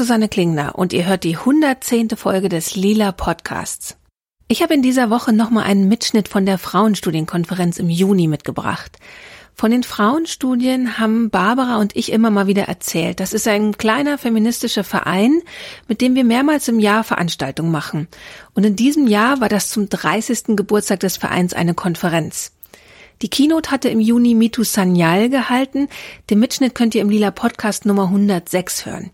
Ich bin Susanne Klingner und ihr hört die 110. Folge des Lila Podcasts. Ich habe in dieser Woche nochmal einen Mitschnitt von der Frauenstudienkonferenz im Juni mitgebracht. Von den Frauenstudien haben Barbara und ich immer mal wieder erzählt. Das ist ein kleiner feministischer Verein, mit dem wir mehrmals im Jahr Veranstaltungen machen. Und in diesem Jahr war das zum 30. Geburtstag des Vereins eine Konferenz. Die Keynote hatte im Juni Mitu Sanyal gehalten. Den Mitschnitt könnt ihr im Lila Podcast Nummer 106 hören.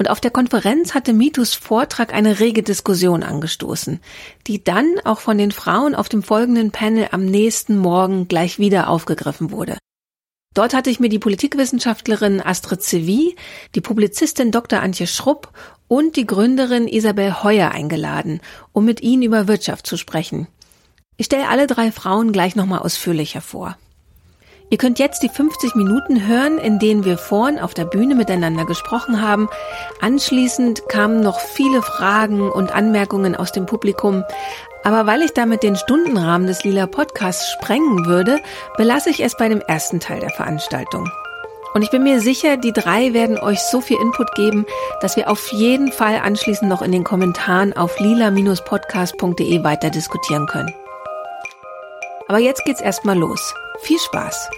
Und auf der Konferenz hatte Mitus Vortrag eine rege Diskussion angestoßen, die dann auch von den Frauen auf dem folgenden Panel am nächsten Morgen gleich wieder aufgegriffen wurde. Dort hatte ich mir die Politikwissenschaftlerin Astrid Sevi, die Publizistin Dr. Antje Schrupp und die Gründerin Isabel Heuer eingeladen, um mit ihnen über Wirtschaft zu sprechen. Ich stelle alle drei Frauen gleich nochmal ausführlicher vor. Ihr könnt jetzt die 50 Minuten hören, in denen wir vorn auf der Bühne miteinander gesprochen haben. Anschließend kamen noch viele Fragen und Anmerkungen aus dem Publikum. Aber weil ich damit den Stundenrahmen des Lila Podcasts sprengen würde, belasse ich es bei dem ersten Teil der Veranstaltung. Und ich bin mir sicher, die drei werden euch so viel Input geben, dass wir auf jeden Fall anschließend noch in den Kommentaren auf lila-podcast.de weiter diskutieren können. Aber jetzt geht's erstmal los. Viel Spaß!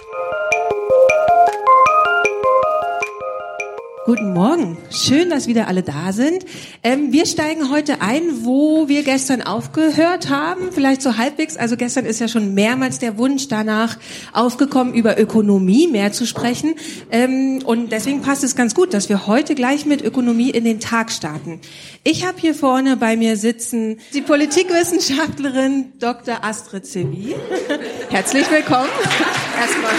Guten Morgen. Schön, dass wieder alle da sind. Ähm, wir steigen heute ein, wo wir gestern aufgehört haben. Vielleicht so halbwegs. Also gestern ist ja schon mehrmals der Wunsch danach aufgekommen, über Ökonomie mehr zu sprechen. Ähm, und deswegen passt es ganz gut, dass wir heute gleich mit Ökonomie in den Tag starten. Ich habe hier vorne bei mir sitzen die Politikwissenschaftlerin Dr. Astrid Sevi. Herzlich willkommen. Erstmal.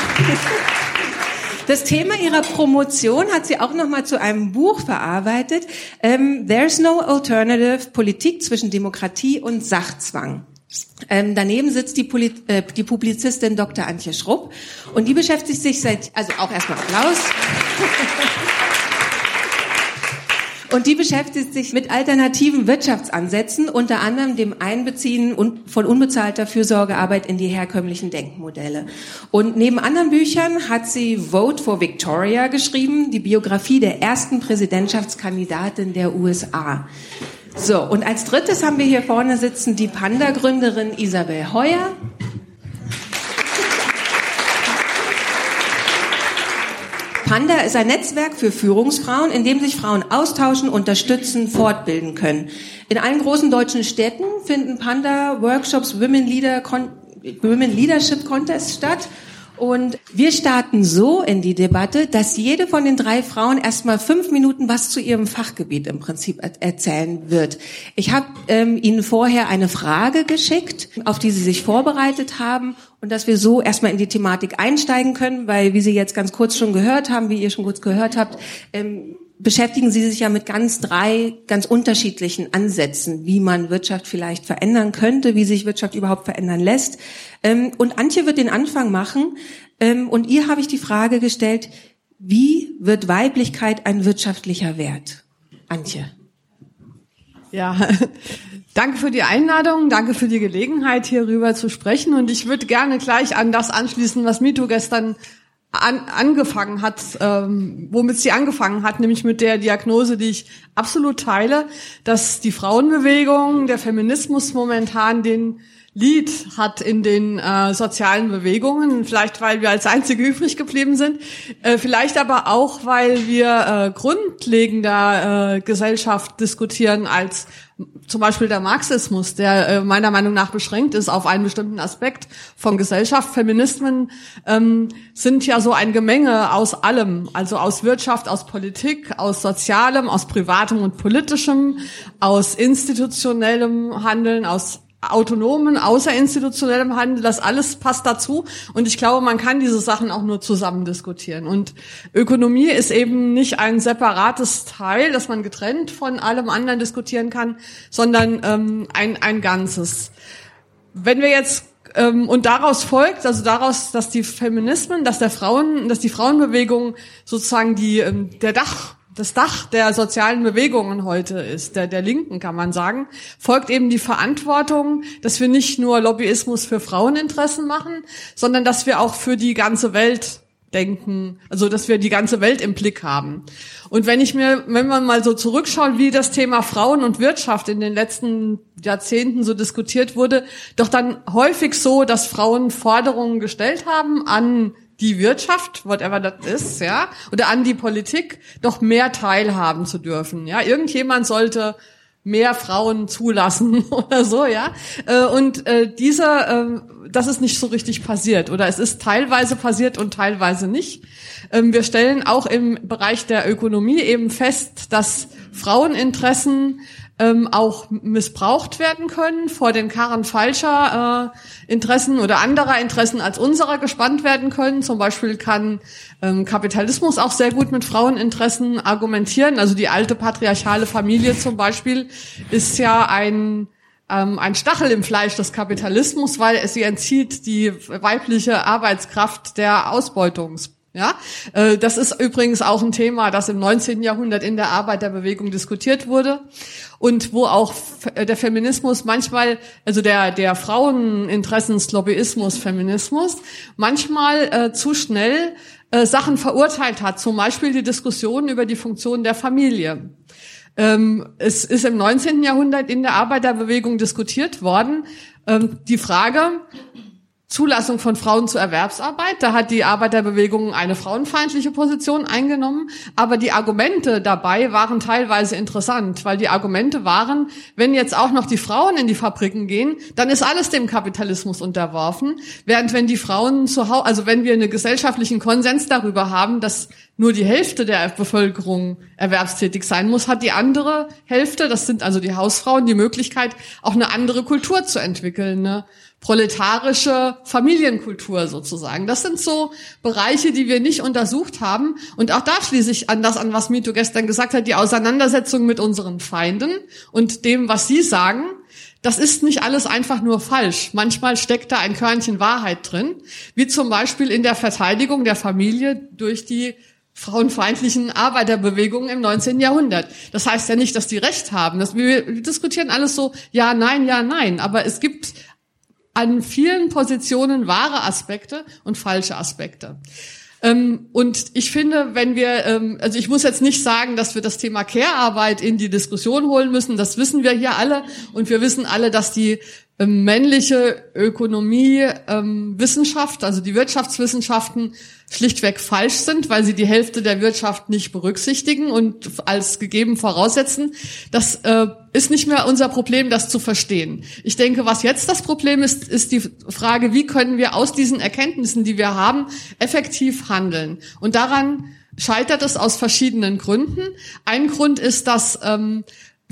Das Thema ihrer Promotion hat sie auch noch mal zu einem Buch verarbeitet. Ähm, There's no alternative: Politik zwischen Demokratie und Sachzwang. Ähm, daneben sitzt die, Poli äh, die Publizistin Dr. Antje Schrupp und die beschäftigt sich seit, also auch erstmal Applaus. Und die beschäftigt sich mit alternativen Wirtschaftsansätzen, unter anderem dem Einbeziehen von unbezahlter Fürsorgearbeit in die herkömmlichen Denkmodelle. Und neben anderen Büchern hat sie Vote for Victoria geschrieben, die Biografie der ersten Präsidentschaftskandidatin der USA. So, und als drittes haben wir hier vorne sitzen die Panda-Gründerin Isabel Heuer. Panda ist ein Netzwerk für Führungsfrauen, in dem sich Frauen austauschen, unterstützen, fortbilden können. In allen großen deutschen Städten finden Panda Workshops Women, Leader Women Leadership Contest statt und wir starten so in die Debatte, dass jede von den drei Frauen erstmal fünf Minuten was zu ihrem Fachgebiet im Prinzip erzählen wird. Ich habe ähm, Ihnen vorher eine Frage geschickt, auf die Sie sich vorbereitet haben und dass wir so erstmal in die Thematik einsteigen können, weil wie Sie jetzt ganz kurz schon gehört haben, wie ihr schon kurz gehört habt, ähm, beschäftigen Sie sich ja mit ganz drei ganz unterschiedlichen Ansätzen, wie man Wirtschaft vielleicht verändern könnte, wie sich Wirtschaft überhaupt verändern lässt. Ähm, und Antje wird den Anfang machen. Ähm, und ihr habe ich die Frage gestellt, wie wird Weiblichkeit ein wirtschaftlicher Wert? Antje. Ja, danke für die Einladung, danke für die Gelegenheit, hierüber zu sprechen. Und ich würde gerne gleich an das anschließen, was Mito gestern an, angefangen hat, ähm, womit sie angefangen hat, nämlich mit der Diagnose, die ich absolut teile, dass die Frauenbewegung, der Feminismus momentan den Lied hat in den äh, sozialen Bewegungen, vielleicht weil wir als Einzige übrig geblieben sind, äh, vielleicht aber auch, weil wir äh, grundlegender äh, Gesellschaft diskutieren als zum Beispiel der Marxismus, der äh, meiner Meinung nach beschränkt ist auf einen bestimmten Aspekt von Gesellschaft. Feminismen ähm, sind ja so ein Gemenge aus allem, also aus Wirtschaft, aus Politik, aus Sozialem, aus Privatem und Politischem, aus institutionellem Handeln, aus autonomen, außerinstitutionellem Handel, das alles passt dazu. Und ich glaube, man kann diese Sachen auch nur zusammen diskutieren. Und Ökonomie ist eben nicht ein separates Teil, das man getrennt von allem anderen diskutieren kann, sondern ähm, ein, ein Ganzes. Wenn wir jetzt ähm, und daraus folgt, also daraus, dass die Feminismen, dass der Frauen, dass die Frauenbewegung sozusagen die ähm, der Dach das Dach der sozialen Bewegungen heute ist, der, der Linken kann man sagen, folgt eben die Verantwortung, dass wir nicht nur Lobbyismus für Fraueninteressen machen, sondern dass wir auch für die ganze Welt denken, also dass wir die ganze Welt im Blick haben. Und wenn ich mir, wenn man mal so zurückschaut, wie das Thema Frauen und Wirtschaft in den letzten Jahrzehnten so diskutiert wurde, doch dann häufig so, dass Frauen Forderungen gestellt haben an die Wirtschaft, whatever das ist, ja, oder an die Politik, doch mehr teilhaben zu dürfen. Ja, irgendjemand sollte mehr Frauen zulassen oder so, ja. Äh, und äh, dieser, ähm, das ist nicht so richtig passiert oder es ist teilweise passiert und teilweise nicht. Ähm, wir stellen auch im Bereich der Ökonomie eben fest, dass Fraueninteressen ähm, auch missbraucht werden können, vor den Karren falscher äh, Interessen oder anderer Interessen als unserer gespannt werden können. Zum Beispiel kann ähm, Kapitalismus auch sehr gut mit Fraueninteressen argumentieren. Also die alte patriarchale Familie zum Beispiel ist ja ein ähm, ein Stachel im Fleisch des Kapitalismus, weil es sie entzieht die weibliche Arbeitskraft der Ausbeutungs ja, äh, das ist übrigens auch ein Thema, das im 19. Jahrhundert in der Arbeiterbewegung diskutiert wurde und wo auch äh, der Feminismus manchmal, also der der Fraueninteressenslobbyismus, Feminismus manchmal äh, zu schnell äh, Sachen verurteilt hat. Zum Beispiel die Diskussion über die Funktion der Familie. Ähm, es ist im 19. Jahrhundert in der Arbeiterbewegung diskutiert worden. Ähm, die Frage, Zulassung von Frauen zur Erwerbsarbeit. Da hat die Arbeiterbewegung eine frauenfeindliche Position eingenommen. Aber die Argumente dabei waren teilweise interessant, weil die Argumente waren, wenn jetzt auch noch die Frauen in die Fabriken gehen, dann ist alles dem Kapitalismus unterworfen. Während wenn die Frauen zu Hause, also wenn wir einen gesellschaftlichen Konsens darüber haben, dass nur die Hälfte der Bevölkerung erwerbstätig sein muss, hat die andere Hälfte, das sind also die Hausfrauen, die Möglichkeit, auch eine andere Kultur zu entwickeln. Ne? Proletarische Familienkultur sozusagen. Das sind so Bereiche, die wir nicht untersucht haben. Und auch da schließe ich an das an, was Mito gestern gesagt hat, die Auseinandersetzung mit unseren Feinden und dem, was sie sagen. Das ist nicht alles einfach nur falsch. Manchmal steckt da ein Körnchen Wahrheit drin, wie zum Beispiel in der Verteidigung der Familie durch die frauenfeindlichen Arbeiterbewegungen im 19. Jahrhundert. Das heißt ja nicht, dass die Recht haben. Das, wir diskutieren alles so, ja, nein, ja, nein. Aber es gibt an vielen Positionen wahre Aspekte und falsche Aspekte. Ähm, und ich finde, wenn wir, ähm, also ich muss jetzt nicht sagen, dass wir das Thema Care-Arbeit in die Diskussion holen müssen. Das wissen wir hier alle. Und wir wissen alle, dass die männliche Ökonomie, ähm, Wissenschaft, also die Wirtschaftswissenschaften schlichtweg falsch sind, weil sie die Hälfte der Wirtschaft nicht berücksichtigen und als gegeben voraussetzen. Das äh, ist nicht mehr unser Problem, das zu verstehen. Ich denke, was jetzt das Problem ist, ist die Frage, wie können wir aus diesen Erkenntnissen, die wir haben, effektiv handeln. Und daran scheitert es aus verschiedenen Gründen. Ein Grund ist, dass ähm,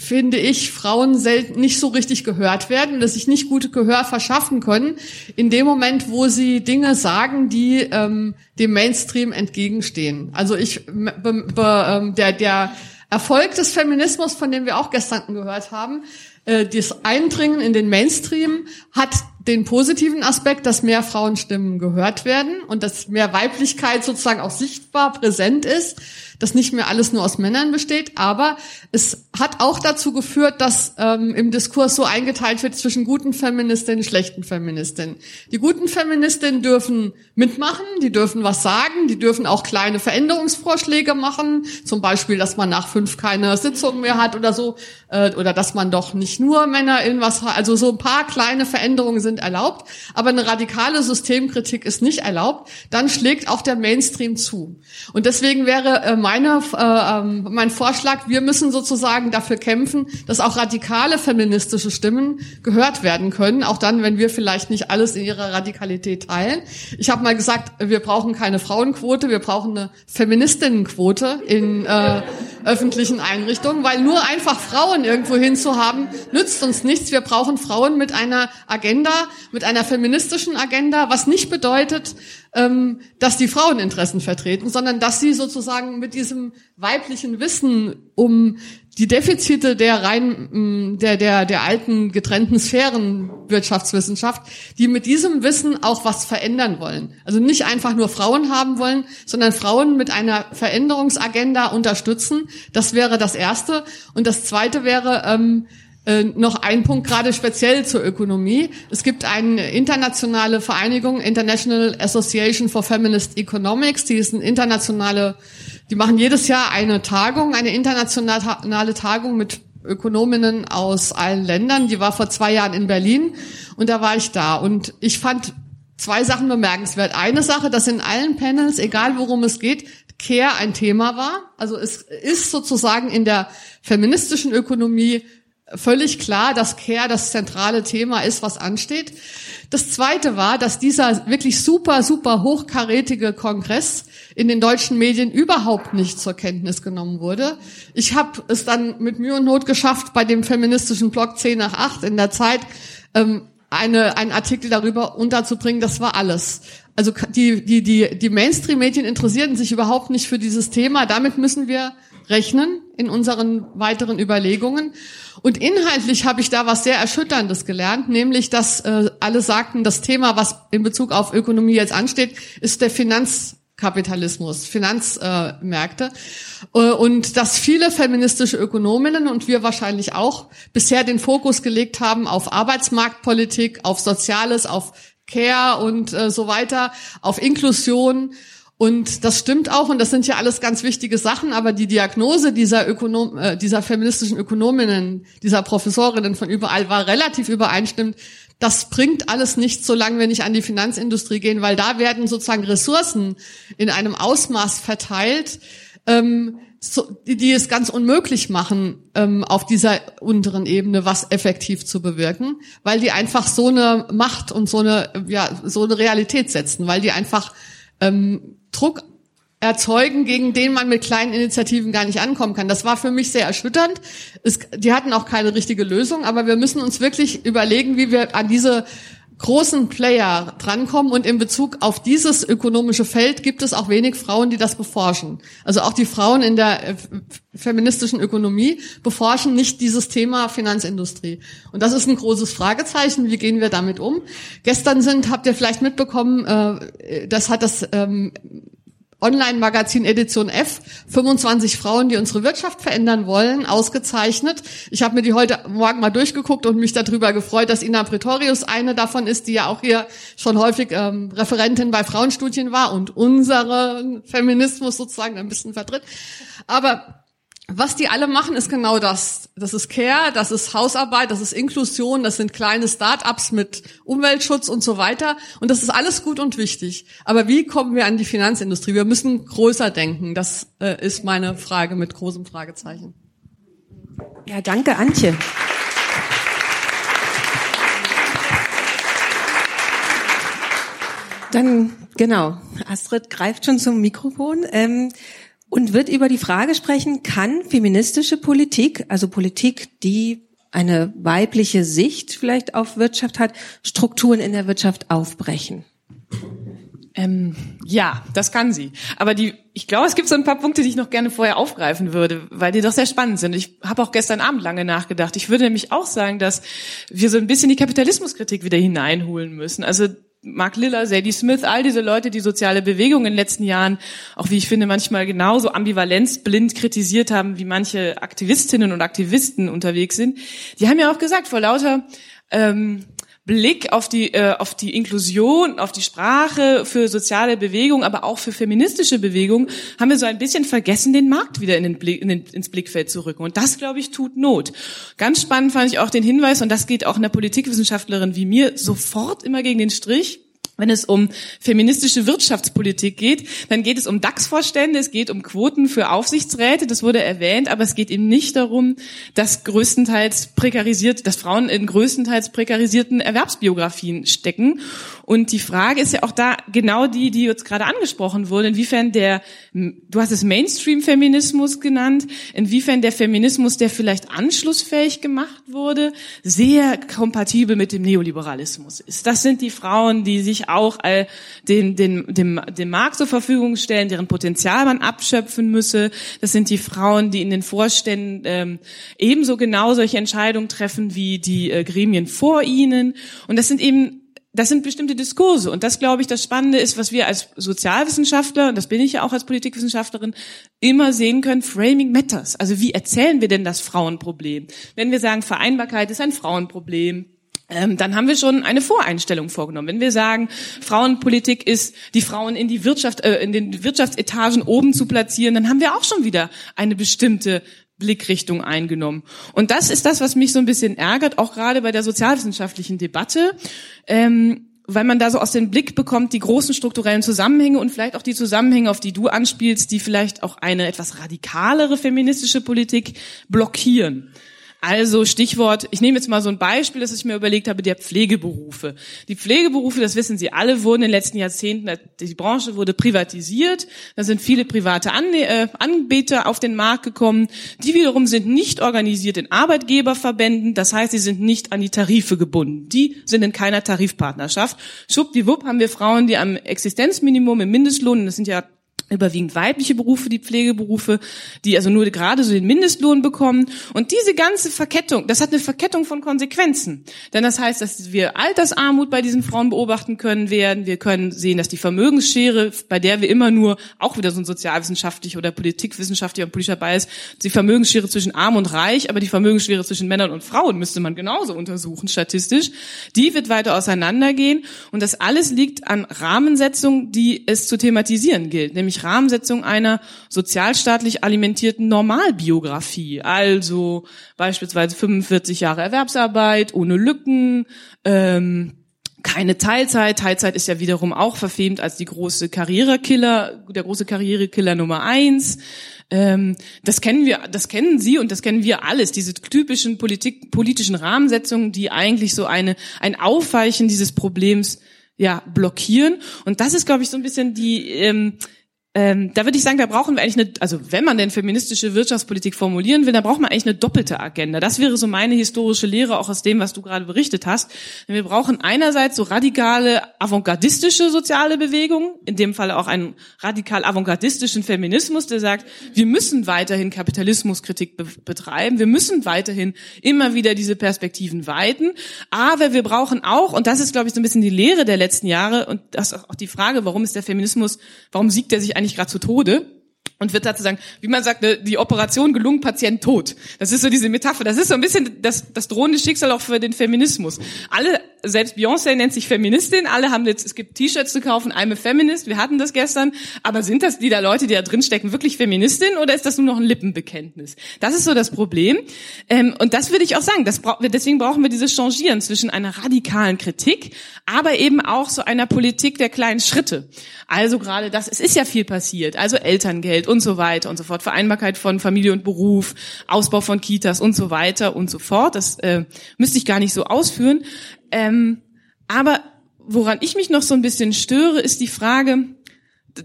finde ich, Frauen selten nicht so richtig gehört werden, dass sich nicht gute Gehör verschaffen können, in dem Moment, wo sie Dinge sagen, die ähm, dem Mainstream entgegenstehen. Also ich, be, be, ähm, der, der Erfolg des Feminismus, von dem wir auch gestern gehört haben, äh, das Eindringen in den Mainstream hat den positiven Aspekt, dass mehr Frauenstimmen gehört werden und dass mehr Weiblichkeit sozusagen auch sichtbar präsent ist dass nicht mehr alles nur aus Männern besteht, aber es hat auch dazu geführt, dass ähm, im Diskurs so eingeteilt wird zwischen guten Feministinnen und schlechten Feministinnen. Die guten Feministinnen dürfen mitmachen, die dürfen was sagen, die dürfen auch kleine Veränderungsvorschläge machen, zum Beispiel, dass man nach fünf keine Sitzungen mehr hat oder so, äh, oder dass man doch nicht nur Männer in was, also so ein paar kleine Veränderungen sind erlaubt, aber eine radikale Systemkritik ist nicht erlaubt, dann schlägt auch der Mainstream zu. Und deswegen wäre äh, meine, äh, ähm, mein Vorschlag, wir müssen sozusagen dafür kämpfen, dass auch radikale feministische Stimmen gehört werden können, auch dann, wenn wir vielleicht nicht alles in ihrer Radikalität teilen. Ich habe mal gesagt, wir brauchen keine Frauenquote, wir brauchen eine Feministinnenquote in äh, öffentlichen Einrichtungen, weil nur einfach Frauen irgendwo hinzuhaben, nützt uns nichts. Wir brauchen Frauen mit einer Agenda, mit einer feministischen Agenda, was nicht bedeutet, ähm, dass die Fraueninteressen vertreten, sondern dass sie sozusagen mit diesem weiblichen Wissen um die Defizite der rein mm, der der der alten getrennten Sphären Wirtschaftswissenschaft, die mit diesem Wissen auch was verändern wollen. Also nicht einfach nur Frauen haben wollen, sondern Frauen mit einer Veränderungsagenda unterstützen. Das wäre das erste und das zweite wäre ähm, Äh, noch ein Punkt gerade speziell zur Ökonomie. Es gibt eine internationale Vereinigung, International Association for Feminist Economics, die ist eine internationale, die machen jedes Jahr eine Tagung, eine internationale Tagung mit Ökonominnen aus allen Ländern. Die war vor zwei Jahren in Berlin und da war ich da. Und ich fand zwei Sachen bemerkenswert. Eine Sache, dass in allen Panels, egal worum es geht, Care ein Thema war. Also es ist sozusagen in der feministischen Ökonomie völlig klar, dass Care das zentrale Thema ist, was ansteht. Das zweite war, dass dieser wirklich super, super hochkarätige Kongress in den deutschen Medien überhaupt nicht zur Kenntnis genommen wurde. Ich habe es dann mit Mühe und Not geschafft, bei dem feministischen Blog 10 nach 8 in der Zeit ähm, eine, einen Artikel darüber unterzubringen. Das war alles. Also die, die, die, die Mainstream-Medien interessierten sich überhaupt nicht für dieses Thema. Damit müssen wir rechnen in unseren weiteren Überlegungen. Und inhaltlich habe ich da was sehr Erschütterndes gelernt, nämlich, dass äh, alle sagten, das Thema, was in Bezug auf Ökonomie jetzt ansteht, ist der Finanzkapitalismus, Finanzmärkte. Äh, und dass viele feministische Ökonominnen und wir wahrscheinlich auch bisher den Fokus gelegt haben auf Arbeitsmarktpolitik, auf Soziales, auf Care und äh, so weiter, auf Inklusion und das stimmt auch, und das sind ja alles ganz wichtige Sachen, aber die Diagnose dieser, Ökonom, äh, dieser feministischen Ökonominnen, dieser Professorinnen von überall war relativ übereinstimmend. Das bringt alles nicht, solange wir nicht an die Finanzindustrie gehen, weil da werden sozusagen Ressourcen in einem Ausmaß verteilt, ähm, so, die, die es ganz unmöglich machen, ähm, auf dieser unteren Ebene was effektiv zu bewirken, weil die einfach so eine Macht und so eine, ja, so eine Realität setzen, weil die einfach ähm, Druck erzeugen, gegen den man mit kleinen Initiativen gar nicht ankommen kann. Das war für mich sehr erschütternd. Es, die hatten auch keine richtige Lösung, aber wir müssen uns wirklich überlegen, wie wir an diese großen Player drankommen und in Bezug auf dieses ökonomische Feld gibt es auch wenig Frauen, die das beforschen. Also auch die Frauen in der äh, feministischen Ökonomie beforschen nicht dieses Thema Finanzindustrie. Und das ist ein großes Fragezeichen. Wie gehen wir damit um? Gestern sind, habt ihr vielleicht mitbekommen, äh, das hat das ähm, Online-Magazin Edition F, 25 Frauen, die unsere Wirtschaft verändern wollen, ausgezeichnet. Ich habe mir die heute Morgen mal durchgeguckt und mich darüber gefreut, dass Ina Pretorius eine davon ist, die ja auch hier schon häufig ähm, Referentin bei Frauenstudien war und unseren Feminismus sozusagen ein bisschen vertritt. Aber was die alle machen, ist genau das. Das ist Care, das ist Hausarbeit, das ist Inklusion, das sind kleine Start-ups mit Umweltschutz und so weiter. Und das ist alles gut und wichtig. Aber wie kommen wir an die Finanzindustrie? Wir müssen größer denken. Das äh, ist meine Frage mit großem Fragezeichen. Ja, danke, Antje. Dann, genau, Astrid greift schon zum Mikrofon. Ähm, und wird über die Frage sprechen, kann feministische Politik, also Politik, die eine weibliche Sicht vielleicht auf Wirtschaft hat, Strukturen in der Wirtschaft aufbrechen? Ähm, ja, das kann sie. Aber die, ich glaube, es gibt so ein paar Punkte, die ich noch gerne vorher aufgreifen würde, weil die doch sehr spannend sind. Ich habe auch gestern Abend lange nachgedacht. Ich würde nämlich auch sagen, dass wir so ein bisschen die Kapitalismuskritik wieder hineinholen müssen. Also Mark Liller, Sadie Smith, all diese Leute, die soziale Bewegung in den letzten Jahren, auch wie ich finde, manchmal genauso ambivalenzblind kritisiert haben, wie manche Aktivistinnen und Aktivisten unterwegs sind, die haben ja auch gesagt, vor lauter ähm, Blick auf die, äh, auf die Inklusion, auf die Sprache für soziale Bewegung, aber auch für feministische Bewegung, haben wir so ein bisschen vergessen, den Markt wieder in den Blick, in den, ins Blickfeld zu rücken. Und das, glaube ich, tut Not. Ganz spannend fand ich auch den Hinweis, und das geht auch einer Politikwissenschaftlerin wie mir sofort immer gegen den Strich, wenn es um feministische Wirtschaftspolitik geht, dann geht es um DAX-Vorstände, es geht um Quoten für Aufsichtsräte, das wurde erwähnt, aber es geht eben nicht darum, dass größtenteils prekarisiert, dass Frauen in größtenteils prekarisierten Erwerbsbiografien stecken. Und die Frage ist ja auch da genau die, die jetzt gerade angesprochen wurde, inwiefern der, du hast es Mainstream-Feminismus genannt, inwiefern der Feminismus, der vielleicht anschlussfähig gemacht wurde, sehr kompatibel mit dem Neoliberalismus ist. Das sind die Frauen, die sich auch all den, den, dem, dem Markt zur Verfügung stellen, deren Potenzial man abschöpfen müsse. Das sind die Frauen, die in den Vorständen ähm, ebenso genau solche Entscheidungen treffen wie die äh, Gremien vor ihnen. Und das sind eben das sind bestimmte Diskurse. Und das, glaube ich, das Spannende ist, was wir als Sozialwissenschaftler, und das bin ich ja auch als Politikwissenschaftlerin, immer sehen können, Framing matters. Also wie erzählen wir denn das Frauenproblem? Wenn wir sagen, Vereinbarkeit ist ein Frauenproblem, dann haben wir schon eine Voreinstellung vorgenommen. Wenn wir sagen, Frauenpolitik ist, die Frauen in die Wirtschaft, äh, in den Wirtschaftsetagen oben zu platzieren, dann haben wir auch schon wieder eine bestimmte Blickrichtung eingenommen. Und das ist das, was mich so ein bisschen ärgert, auch gerade bei der sozialwissenschaftlichen Debatte. Ähm, weil man da so aus dem Blick bekommt, die großen strukturellen Zusammenhänge und vielleicht auch die Zusammenhänge, auf die du anspielst, die vielleicht auch eine etwas radikalere feministische Politik blockieren. Also Stichwort, ich nehme jetzt mal so ein Beispiel, das ich mir überlegt habe, der Pflegeberufe. Die Pflegeberufe, das wissen Sie alle, wurden in den letzten Jahrzehnten, die Branche wurde privatisiert, da sind viele private äh, Anbieter auf den Markt gekommen, die wiederum sind nicht organisiert in Arbeitgeberverbänden, das heißt, sie sind nicht an die Tarife gebunden, die sind in keiner Tarifpartnerschaft. Schwuppdiwupp haben wir Frauen, die am Existenzminimum im Mindestlohn, das sind ja überwiegend weibliche Berufe, die Pflegeberufe, die also nur gerade so den Mindestlohn bekommen. Und diese ganze Verkettung, das hat eine Verkettung von Konsequenzen. Denn das heißt, dass wir Altersarmut bei diesen Frauen beobachten können werden. Wir können sehen, dass die Vermögensschere, bei der wir immer nur, auch wieder so ein sozialwissenschaftlich oder politikwissenschaftlicher und politischer Bias, die Vermögensschere zwischen arm und reich, aber die Vermögensschere zwischen Männern und Frauen müsste man genauso untersuchen, statistisch. Die wird weiter auseinandergehen. Und das alles liegt an Rahmensetzungen, die es zu thematisieren gilt, nämlich Rahmensetzung einer sozialstaatlich alimentierten Normalbiografie. Also beispielsweise 45 Jahre Erwerbsarbeit ohne Lücken, ähm, keine Teilzeit. Teilzeit ist ja wiederum auch verfemt als die große Karrierekiller, der große Karrierekiller Nummer eins. Ähm, das kennen wir, das kennen Sie und das kennen wir alles. Diese typischen Politik, politischen Rahmensetzungen, die eigentlich so eine ein Aufweichen dieses Problems ja blockieren. Und das ist, glaube ich, so ein bisschen die ähm, ähm, da würde ich sagen, da brauchen wir eigentlich eine, also wenn man denn feministische Wirtschaftspolitik formulieren will, dann braucht man eigentlich eine doppelte Agenda. Das wäre so meine historische Lehre auch aus dem, was du gerade berichtet hast. Wir brauchen einerseits so radikale avantgardistische soziale Bewegungen, in dem Fall auch einen radikal avantgardistischen Feminismus, der sagt, wir müssen weiterhin Kapitalismuskritik be betreiben, wir müssen weiterhin immer wieder diese Perspektiven weiten, aber wir brauchen auch, und das ist glaube ich so ein bisschen die Lehre der letzten Jahre und das ist auch die Frage, warum ist der Feminismus, warum siegt er sich eigentlich gerade zu Tode und wird dazu sagen, wie man sagt, ne, die Operation gelungen, Patient tot. Das ist so diese Metapher. Das ist so ein bisschen das, das drohende Schicksal auch für den Feminismus. Alle selbst Beyoncé nennt sich Feministin, alle haben jetzt, es gibt T-Shirts zu kaufen, I'm a Feminist, wir hatten das gestern, aber sind das die da Leute, die da drin stecken, wirklich Feministin oder ist das nur noch ein Lippenbekenntnis? Das ist so das Problem. Ähm, und das würde ich auch sagen, das bra deswegen brauchen wir dieses Changieren zwischen einer radikalen Kritik, aber eben auch so einer Politik der kleinen Schritte. Also gerade das, es ist ja viel passiert, also Elterngeld und so weiter und so fort, Vereinbarkeit von Familie und Beruf, Ausbau von Kitas und so weiter und so fort. Das äh, müsste ich gar nicht so ausführen. Ähm, aber woran ich mich noch so ein bisschen störe, ist die Frage,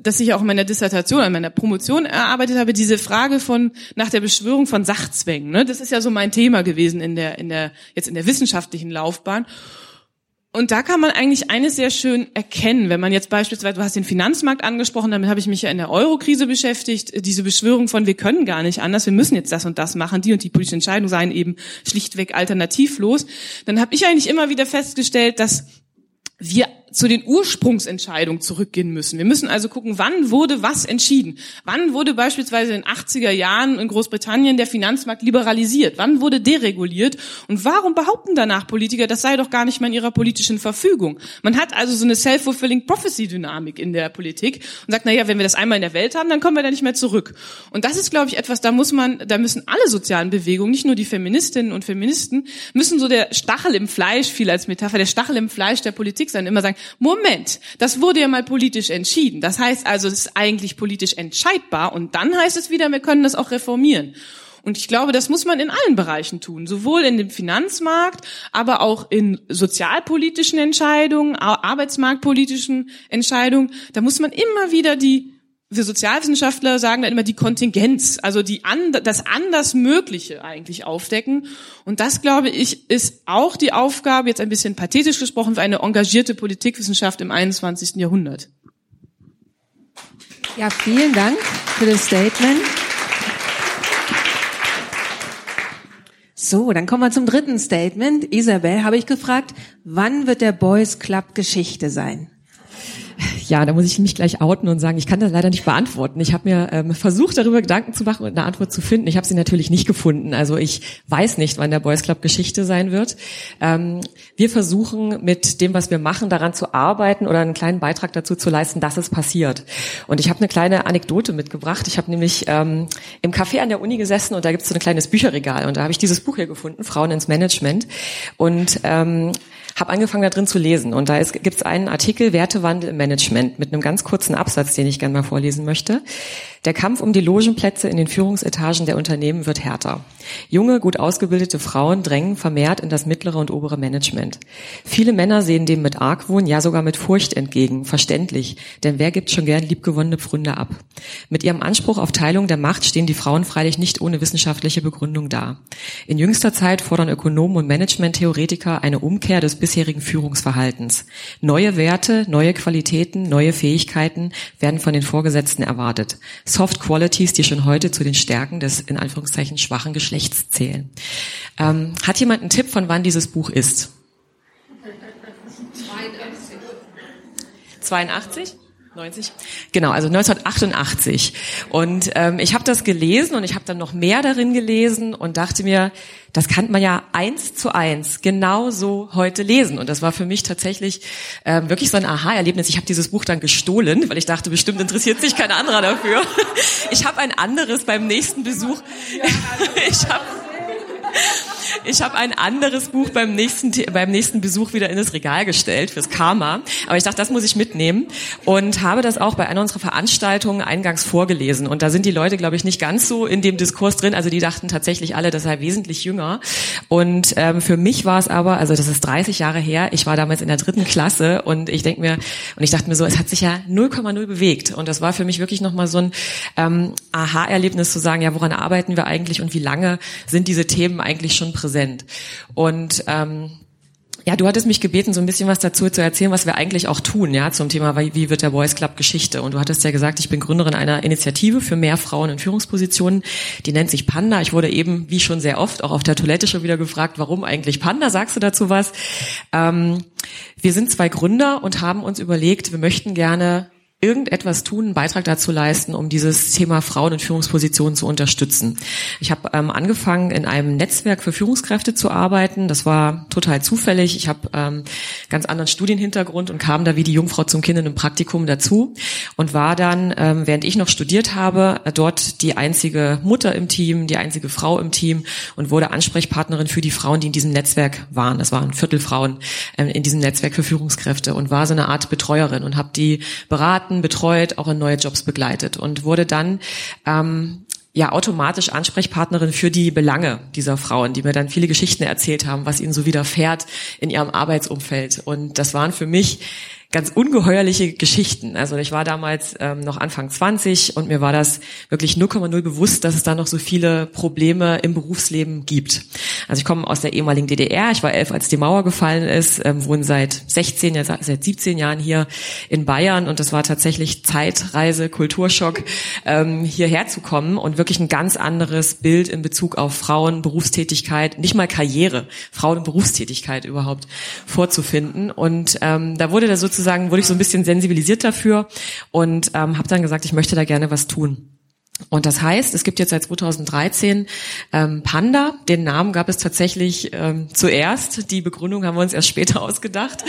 dass ich auch in meiner Dissertation, in meiner Promotion erarbeitet habe, diese Frage von nach der Beschwörung von Sachzwängen. Ne? Das ist ja so mein Thema gewesen in der in der jetzt in der wissenschaftlichen Laufbahn. Und da kann man eigentlich eines sehr schön erkennen, wenn man jetzt beispielsweise, du hast den Finanzmarkt angesprochen, damit habe ich mich ja in der Eurokrise beschäftigt, diese Beschwörung von, wir können gar nicht anders, wir müssen jetzt das und das machen, die und die politische Entscheidung seien eben schlichtweg alternativlos, dann habe ich eigentlich immer wieder festgestellt, dass wir zu den Ursprungsentscheidungen zurückgehen müssen. Wir müssen also gucken, wann wurde was entschieden? Wann wurde beispielsweise in den 80er Jahren in Großbritannien der Finanzmarkt liberalisiert? Wann wurde dereguliert? Und warum behaupten danach Politiker, das sei doch gar nicht mehr in ihrer politischen Verfügung? Man hat also so eine self-fulfilling prophecy-Dynamik in der Politik und sagt, na ja, wenn wir das einmal in der Welt haben, dann kommen wir da nicht mehr zurück. Und das ist, glaube ich, etwas, da muss man, da müssen alle sozialen Bewegungen, nicht nur die Feministinnen und Feministen, müssen so der Stachel im Fleisch, viel als Metapher, der Stachel im Fleisch der Politik sein, immer sagen, Moment, das wurde ja mal politisch entschieden. Das heißt also, es ist eigentlich politisch entscheidbar und dann heißt es wieder, wir können das auch reformieren. Und ich glaube, das muss man in allen Bereichen tun, sowohl in dem Finanzmarkt, aber auch in sozialpolitischen Entscheidungen, arbeitsmarktpolitischen Entscheidungen. Da muss man immer wieder die wir Sozialwissenschaftler sagen dann immer die Kontingenz, also die das anders Mögliche eigentlich aufdecken. Und das, glaube ich, ist auch die Aufgabe, jetzt ein bisschen pathetisch gesprochen, für eine engagierte Politikwissenschaft im 21. Jahrhundert. Ja, vielen Dank für das Statement. So, dann kommen wir zum dritten Statement. Isabel, habe ich gefragt, wann wird der Boys Club Geschichte sein? Ja, da muss ich mich gleich outen und sagen, ich kann das leider nicht beantworten. Ich habe mir ähm, versucht, darüber Gedanken zu machen und eine Antwort zu finden. Ich habe sie natürlich nicht gefunden. Also ich weiß nicht, wann der Boys Club Geschichte sein wird. Ähm, wir versuchen mit dem, was wir machen, daran zu arbeiten oder einen kleinen Beitrag dazu zu leisten, dass es passiert. Und ich habe eine kleine Anekdote mitgebracht. Ich habe nämlich ähm, im Café an der Uni gesessen und da gibt es so ein kleines Bücherregal und da habe ich dieses Buch hier gefunden, Frauen ins Management. Und ähm, habe angefangen da drin zu lesen und da gibt es einen Artikel Wertewandel im Management mit einem ganz kurzen Absatz, den ich gerne mal vorlesen möchte. Der Kampf um die Logenplätze in den Führungsetagen der Unternehmen wird härter. Junge, gut ausgebildete Frauen drängen vermehrt in das mittlere und obere Management. Viele Männer sehen dem mit Argwohn, ja sogar mit Furcht entgegen. Verständlich, denn wer gibt schon gern liebgewonnene Pfründe ab? Mit ihrem Anspruch auf Teilung der Macht stehen die Frauen freilich nicht ohne wissenschaftliche Begründung da. In jüngster Zeit fordern Ökonomen und Managementtheoretiker eine Umkehr des bisherigen Führungsverhaltens. Neue Werte, neue Qualitäten, neue Fähigkeiten werden von den Vorgesetzten erwartet. Soft Qualities, die schon heute zu den Stärken des in Anführungszeichen schwachen Geschlechts zählen. Ähm, hat jemand einen Tipp, von wann dieses Buch ist? 82. 82? 90? Genau, also 1988. Und ähm, ich habe das gelesen und ich habe dann noch mehr darin gelesen und dachte mir, das kann man ja eins zu eins genauso heute lesen. Und das war für mich tatsächlich ähm, wirklich so ein Aha-Erlebnis. Ich habe dieses Buch dann gestohlen, weil ich dachte, bestimmt interessiert sich kein anderer dafür. Ich habe ein anderes beim nächsten Besuch. Ich habe ich habe ein anderes Buch beim nächsten, beim nächsten Besuch wieder in das Regal gestellt fürs Karma. Aber ich dachte, das muss ich mitnehmen und habe das auch bei einer unserer Veranstaltungen eingangs vorgelesen. Und da sind die Leute, glaube ich, nicht ganz so in dem Diskurs drin. Also die dachten tatsächlich alle, das sei wesentlich jünger. Und ähm, für mich war es aber, also das ist 30 Jahre her, ich war damals in der dritten Klasse und ich denke mir, und ich dachte mir so, es hat sich ja 0,0 bewegt. Und das war für mich wirklich nochmal so ein ähm, Aha-Erlebnis zu sagen, ja, woran arbeiten wir eigentlich und wie lange sind diese Themen eigentlich schon präsent? Und ähm, ja, du hattest mich gebeten, so ein bisschen was dazu zu erzählen, was wir eigentlich auch tun, ja, zum Thema, wie wird der Boys Club Geschichte? Und du hattest ja gesagt, ich bin Gründerin einer Initiative für mehr Frauen in Führungspositionen. Die nennt sich Panda. Ich wurde eben, wie schon sehr oft, auch auf der Toilette schon wieder gefragt, warum eigentlich Panda? Sagst du dazu was? Ähm, wir sind zwei Gründer und haben uns überlegt, wir möchten gerne irgendetwas tun, einen Beitrag dazu leisten, um dieses Thema Frauen in Führungspositionen zu unterstützen. Ich habe ähm, angefangen, in einem Netzwerk für Führungskräfte zu arbeiten. Das war total zufällig. Ich habe ähm, ganz anderen Studienhintergrund und kam da wie die Jungfrau zum Kind in einem Praktikum dazu und war dann, ähm, während ich noch studiert habe, dort die einzige Mutter im Team, die einzige Frau im Team und wurde Ansprechpartnerin für die Frauen, die in diesem Netzwerk waren. Das waren Viertelfrauen ähm, in diesem Netzwerk für Führungskräfte und war so eine Art Betreuerin und habe die beraten beraten, betreut, auch in neue Jobs begleitet und wurde dann ähm, ja automatisch Ansprechpartnerin für die Belange dieser Frauen, die mir dann viele Geschichten erzählt haben, was ihnen so widerfährt in ihrem Arbeitsumfeld. Und das waren für mich ganz ungeheuerliche Geschichten. Also ich war damals ähm, noch Anfang 20 und mir war das wirklich 0,0 bewusst, dass es da noch so viele Probleme im Berufsleben gibt. Also ich komme aus der ehemaligen DDR. Ich war elf, als die Mauer gefallen ist, ähm, wohne seit 16, ja, seit 17 Jahren hier in Bayern und das war tatsächlich Zeitreise, Kulturschock, ähm, hierher zu kommen und wirklich ein ganz anderes Bild in Bezug auf Frauen, Berufstätigkeit, nicht mal Karriere, Frauen und Berufstätigkeit überhaupt vorzufinden. Und ähm, da wurde da sozusagen sozusagen wurde ich so ein bisschen sensibilisiert dafür und ähm, habe dann gesagt, ich möchte da gerne was tun. Und das heißt, es gibt jetzt seit 2013 ähm, Panda. Den Namen gab es tatsächlich ähm, zuerst. Die Begründung haben wir uns erst später ausgedacht.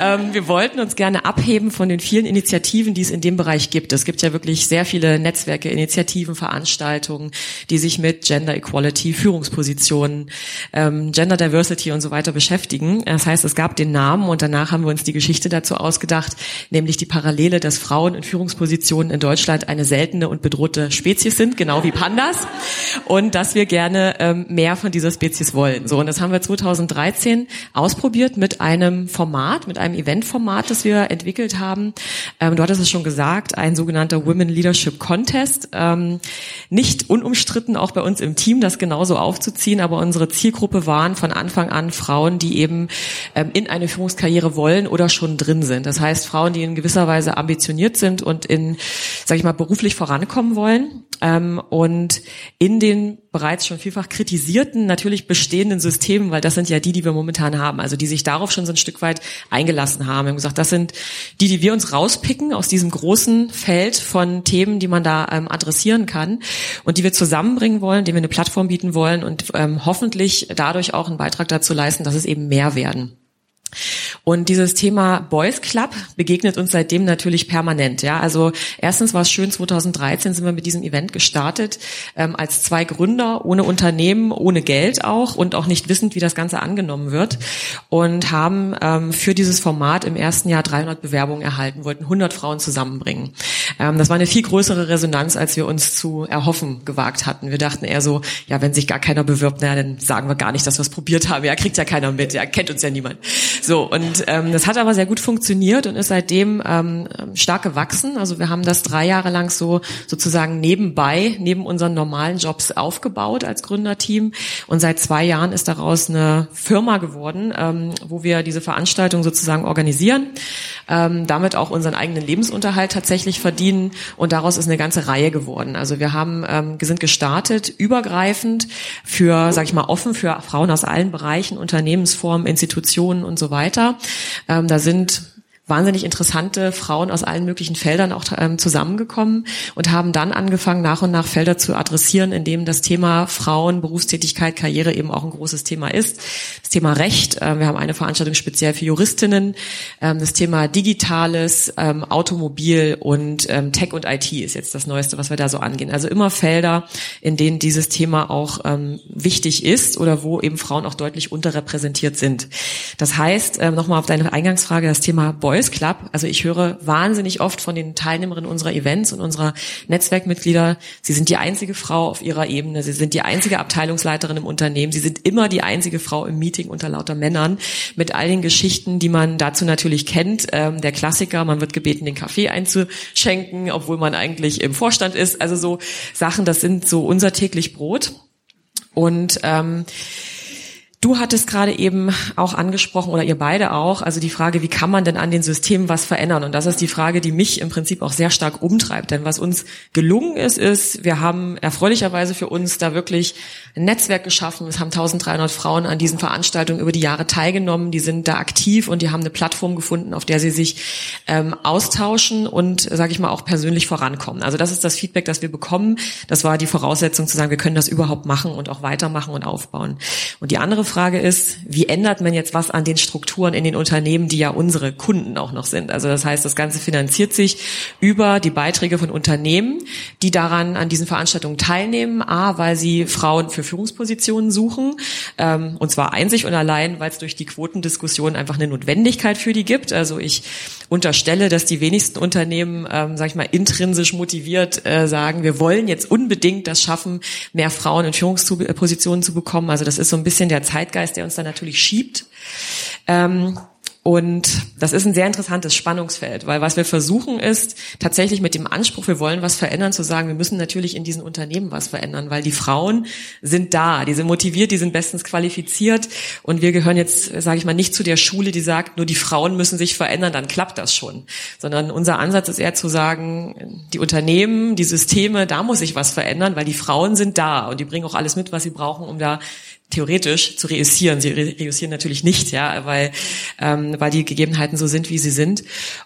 Ähm, wir wollten uns gerne abheben von den vielen Initiativen, die es in dem Bereich gibt. Es gibt ja wirklich sehr viele Netzwerke, Initiativen, Veranstaltungen, die sich mit Gender Equality, Führungspositionen, ähm, Gender Diversity und so weiter beschäftigen. Das heißt, es gab den Namen und danach haben wir uns die Geschichte dazu ausgedacht, nämlich die Parallele, dass Frauen in Führungspositionen in Deutschland eine seltene und bedrohte Spezies Spezies sind, genau wie Pandas, und dass wir gerne ähm, mehr von dieser Spezies wollen. So, und das haben wir 2013 ausprobiert mit einem Format, mit einem Eventformat, das wir entwickelt haben. Ähm, du hattest es schon gesagt, ein sogenannter Women Leadership Contest. Ähm, nicht unumstritten, auch bei uns im Team, das genauso aufzuziehen, aber unsere Zielgruppe waren von Anfang an Frauen, die eben ähm, in eine Führungskarriere wollen oder schon drin sind. Das heißt, Frauen, die in gewisser Weise ambitioniert sind und in, sag ich mal, beruflich vorankommen wollen ähm, und in den bereits schon vielfach kritisierten, natürlich bestehenden Systemen, weil das sind ja die, die wir momentan haben, also die sich darauf schon so ein Stück weit eingelassen haben. Wir haben gesagt, das sind die, die wir uns rauspicken aus diesem großen Feld von Themen, die man da ähm, adressieren kann und die wir zusammenbringen wollen, denen wir eine Plattform bieten wollen und ähm, hoffentlich dadurch auch einen Beitrag dazu leisten, dass es eben mehr werden. Und dieses Thema Boys Club begegnet uns seitdem natürlich permanent. Ja, also erstens war es schön, 2013 sind wir mit diesem Event gestartet ähm, als zwei Gründer ohne Unternehmen, ohne Geld auch und auch nicht wissend, wie das Ganze angenommen wird und haben ähm, für dieses Format im ersten Jahr 300 Bewerbungen erhalten, wollten 100 Frauen zusammenbringen. Ähm, das war eine viel größere Resonanz, als wir uns zu erhoffen gewagt hatten. Wir dachten eher so, ja, wenn sich gar keiner bewirbt, naja, dann sagen wir gar nicht, dass wir es probiert haben. Ja, kriegt ja keiner mit, ja, kennt uns ja niemand. So, und ähm, das hat aber sehr gut funktioniert und ist seitdem ähm, stark gewachsen. Also wir haben das drei Jahre lang so sozusagen nebenbei, neben unseren normalen Jobs aufgebaut als Gründerteam. Und seit zwei Jahren ist daraus eine Firma geworden, ähm, wo wir diese Veranstaltung sozusagen organisieren, ähm, damit auch unseren eigenen Lebensunterhalt tatsächlich verdienen. Und daraus ist eine ganze Reihe geworden. Also wir haben, ähm, sind gestartet, übergreifend für, sag ich mal, offen für Frauen aus allen Bereichen, Unternehmensformen, Institutionen und so weiter. Ähm, da sind wahnsinnig interessante Frauen aus allen möglichen Feldern auch ähm, zusammengekommen und haben dann angefangen, nach und nach Felder zu adressieren, in dem das Thema Frauen, Berufstätigkeit, Karriere eben auch ein großes Thema ist. Das Thema Recht, äh, wir haben eine Veranstaltung speziell für Juristinnen, ähm, das Thema Digitales, ähm, Automobil und ähm, Tech und IT ist jetzt das Neueste, was wir da so angehen. Also immer Felder, in denen dieses Thema auch ähm, wichtig ist oder wo eben Frauen auch deutlich unterrepräsentiert sind. Das heißt, ähm, nochmal auf deine Eingangsfrage, das Thema Boy Boys Club. Also ich höre wahnsinnig oft von den Teilnehmerinnen unserer Events und unserer Netzwerkmitglieder, sie sind die einzige Frau auf ihrer Ebene, sie sind die einzige Abteilungsleiterin im Unternehmen, sie sind immer die einzige Frau im Meeting unter lauter Männern mit all den Geschichten, die man dazu natürlich kennt. Ähm, der Klassiker, man wird gebeten, den Kaffee einzuschenken, obwohl man eigentlich im Vorstand ist. Also so Sachen, das sind so unser täglich Brot. Und ähm, Du hattest gerade eben auch angesprochen oder ihr beide auch, also die Frage, wie kann man denn an den Systemen was verändern? Und das ist die Frage, die mich im Prinzip auch sehr stark umtreibt. Denn was uns gelungen ist, ist, wir haben erfreulicherweise für uns da wirklich ein Netzwerk geschaffen. Es haben 1300 Frauen an diesen Veranstaltungen über die Jahre teilgenommen. Die sind da aktiv und die haben eine Plattform gefunden, auf der sie sich ähm, austauschen und, sage ich mal, auch persönlich vorankommen. Also das ist das Feedback, das wir bekommen. Das war die Voraussetzung zu sagen, wir können das überhaupt machen und auch weitermachen und aufbauen. Und die andere Frage ist, wie ändert man jetzt was an den Strukturen in den Unternehmen, die ja unsere Kunden auch noch sind? Also das heißt, das Ganze finanziert sich über die Beiträge von Unternehmen, die daran an diesen Veranstaltungen teilnehmen. A, weil sie Frauen für Führungspositionen suchen, ähm, und zwar einzig und allein, weil es durch die Quotendiskussion einfach eine Notwendigkeit für die gibt. Also ich unterstelle, dass die wenigsten Unternehmen, ähm, sag ich mal, intrinsisch motiviert äh, sagen, wir wollen jetzt unbedingt das schaffen, mehr Frauen in Führungspositionen zu bekommen. Also das ist so ein bisschen der Zeit Zeitgeist, der uns da natürlich schiebt. Ähm, und das ist ein sehr interessantes Spannungsfeld, weil was wir versuchen ist, tatsächlich mit dem Anspruch, wir wollen was verändern, zu sagen, wir müssen natürlich in diesen Unternehmen was verändern, weil die Frauen sind da, die sind motiviert, die sind bestens qualifiziert und wir gehören jetzt, sage ich mal, nicht zu der Schule, die sagt, nur die Frauen müssen sich verändern, dann klappt das schon, sondern unser Ansatz ist eher zu sagen, die Unternehmen, die Systeme, da muss sich was verändern, weil die Frauen sind da und die bringen auch alles mit, was sie brauchen, um da theoretisch zu reüssieren. Sie reüssieren natürlich nicht, ja, weil ähm, weil die Gegebenheiten so sind, wie sie sind.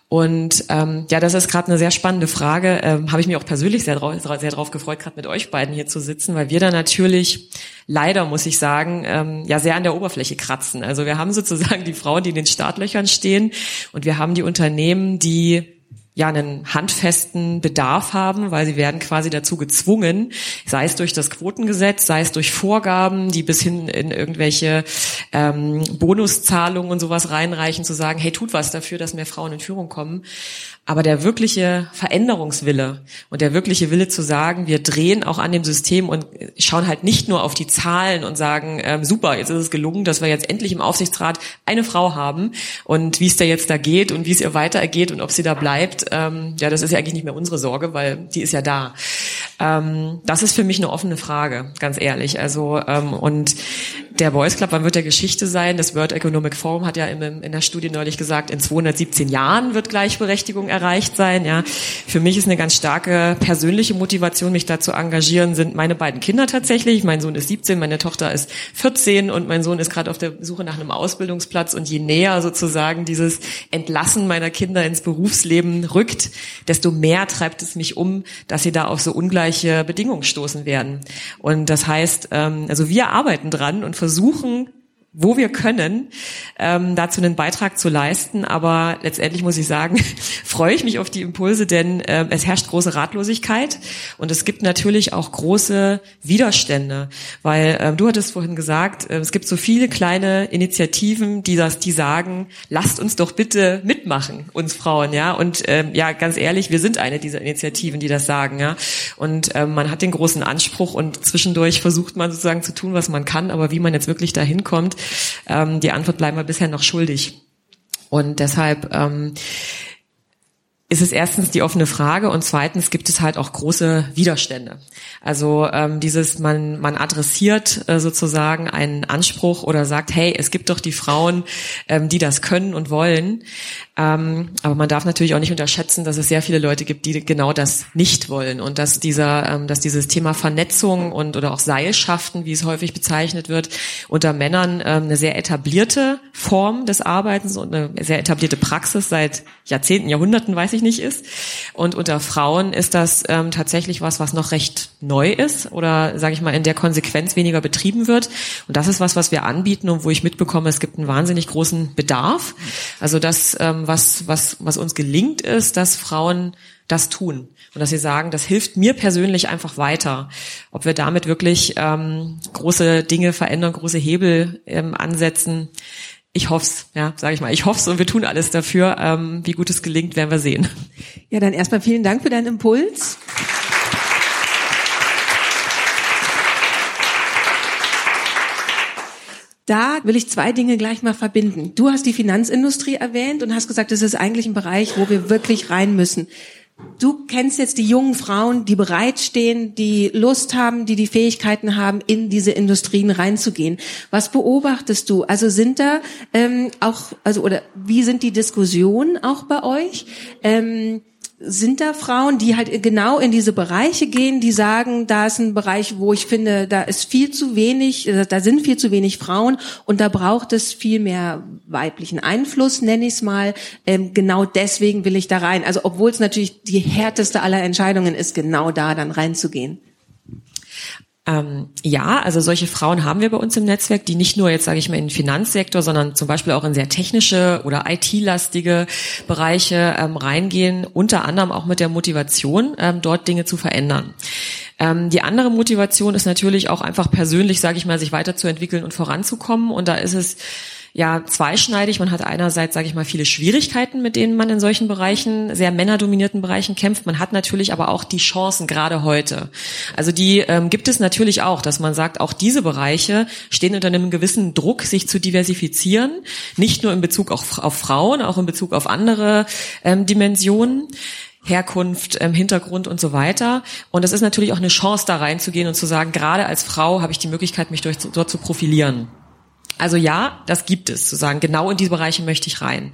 Und ähm, ja, das ist gerade eine sehr spannende Frage. Ähm, Habe ich mich auch persönlich sehr drauf, sehr drauf gefreut, gerade mit euch beiden hier zu sitzen, weil wir da natürlich leider muss ich sagen ähm, ja sehr an der Oberfläche kratzen. Also wir haben sozusagen die Frauen, die in den Startlöchern stehen, und wir haben die Unternehmen, die ja einen handfesten Bedarf haben, weil sie werden quasi dazu gezwungen, sei es durch das Quotengesetz, sei es durch Vorgaben, die bis hin in irgendwelche ähm, Bonuszahlungen und sowas reinreichen, zu sagen, hey, tut was dafür, dass mehr Frauen in Führung kommen. Aber der wirkliche Veränderungswille und der wirkliche Wille zu sagen, wir drehen auch an dem System und schauen halt nicht nur auf die Zahlen und sagen, ähm, super, jetzt ist es gelungen, dass wir jetzt endlich im Aufsichtsrat eine Frau haben und wie es da jetzt da geht und wie es ihr weiter ergeht und ob sie da bleibt, ähm, ja, das ist ja eigentlich nicht mehr unsere Sorge, weil die ist ja da. Ähm, das ist für mich eine offene Frage, ganz ehrlich. Also ähm, und der Boys Club, wann wird der Geschichte sein? Das World Economic Forum hat ja in, in der Studie neulich gesagt, in 217 Jahren wird Gleichberechtigung erreicht sein. Ja, für mich ist eine ganz starke persönliche Motivation, mich da zu engagieren, sind meine beiden Kinder tatsächlich. Mein Sohn ist 17, meine Tochter ist 14 und mein Sohn ist gerade auf der Suche nach einem Ausbildungsplatz. Und je näher sozusagen dieses Entlassen meiner Kinder ins Berufsleben rückt, desto mehr treibt es mich um, dass sie da auf so ungleiche Bedingungen stoßen werden. Und das heißt, ähm, also wir arbeiten dran und versuchen wo wir können, ähm, dazu einen Beitrag zu leisten. Aber letztendlich muss ich sagen, freue ich mich auf die Impulse, denn äh, es herrscht große Ratlosigkeit und es gibt natürlich auch große Widerstände, weil äh, du hattest vorhin gesagt, äh, es gibt so viele kleine Initiativen, die das, die sagen, lasst uns doch bitte mitmachen, uns Frauen, ja. Und ähm, ja, ganz ehrlich, wir sind eine dieser Initiativen, die das sagen, ja. Und ähm, man hat den großen Anspruch und zwischendurch versucht man sozusagen zu tun, was man kann, aber wie man jetzt wirklich dahin kommt, ähm, die Antwort bleiben wir bisher noch schuldig. Und deshalb ähm, ist es erstens die offene Frage und zweitens gibt es halt auch große Widerstände. Also ähm, dieses, man, man adressiert äh, sozusagen einen Anspruch oder sagt, hey, es gibt doch die Frauen, ähm, die das können und wollen. Ähm, aber man darf natürlich auch nicht unterschätzen, dass es sehr viele Leute gibt, die genau das nicht wollen und dass dieser, ähm, dass dieses Thema Vernetzung und oder auch Seilschaften, wie es häufig bezeichnet wird, unter Männern ähm, eine sehr etablierte Form des Arbeitens und eine sehr etablierte Praxis seit Jahrzehnten, Jahrhunderten, weiß ich nicht, ist. Und unter Frauen ist das ähm, tatsächlich was, was noch recht neu ist oder, sage ich mal, in der Konsequenz weniger betrieben wird. Und das ist was, was wir anbieten und wo ich mitbekomme, es gibt einen wahnsinnig großen Bedarf. Also das, ähm, was, was, was uns gelingt, ist, dass Frauen das tun und dass sie sagen, das hilft mir persönlich einfach weiter. Ob wir damit wirklich ähm, große Dinge verändern, große Hebel ähm, ansetzen, ich hoff's, ja, sage ich mal. Ich hoff's und wir tun alles dafür. Ähm, wie gut es gelingt, werden wir sehen. Ja, dann erstmal vielen Dank für deinen Impuls. Da will ich zwei Dinge gleich mal verbinden. Du hast die Finanzindustrie erwähnt und hast gesagt, das ist eigentlich ein Bereich, wo wir wirklich rein müssen. Du kennst jetzt die jungen Frauen, die bereitstehen, die Lust haben, die die Fähigkeiten haben, in diese Industrien reinzugehen. Was beobachtest du? Also sind da ähm, auch, also oder wie sind die Diskussionen auch bei euch? Ähm, sind da Frauen, die halt genau in diese Bereiche gehen, die sagen, da ist ein Bereich, wo ich finde, da ist viel zu wenig, äh, da sind viel zu wenig Frauen und da braucht es viel mehr weiblichen Einfluss, nenne ich es mal. Ähm, genau deswegen will ich da rein. Also obwohl es natürlich die härteste aller Entscheidungen ist, genau da dann reinzugehen. Ähm, ja, also solche Frauen haben wir bei uns im Netzwerk, die nicht nur jetzt, sage ich mal, in den Finanzsektor, sondern zum Beispiel auch in sehr technische oder IT-lastige Bereiche ähm, reingehen, unter anderem auch mit der Motivation, ähm, dort Dinge zu verändern. Ähm, die andere Motivation ist natürlich auch einfach persönlich, sage ich mal, sich weiterzuentwickeln und voranzukommen. Und da ist es ja zweischneidig. Man hat einerseits, sage ich mal, viele Schwierigkeiten, mit denen man in solchen Bereichen, sehr männerdominierten Bereichen kämpft. Man hat natürlich aber auch die Chancen gerade heute. Also die ähm, gibt es natürlich auch, dass man sagt, auch diese Bereiche stehen unter einem gewissen Druck, sich zu diversifizieren, nicht nur in Bezug auf, auf Frauen, auch in Bezug auf andere ähm, Dimensionen. Herkunft, ähm, Hintergrund und so weiter. Und es ist natürlich auch eine Chance, da reinzugehen und zu sagen, gerade als Frau habe ich die Möglichkeit, mich durch, dort zu profilieren. Also ja, das gibt es, zu sagen, genau in diese Bereiche möchte ich rein.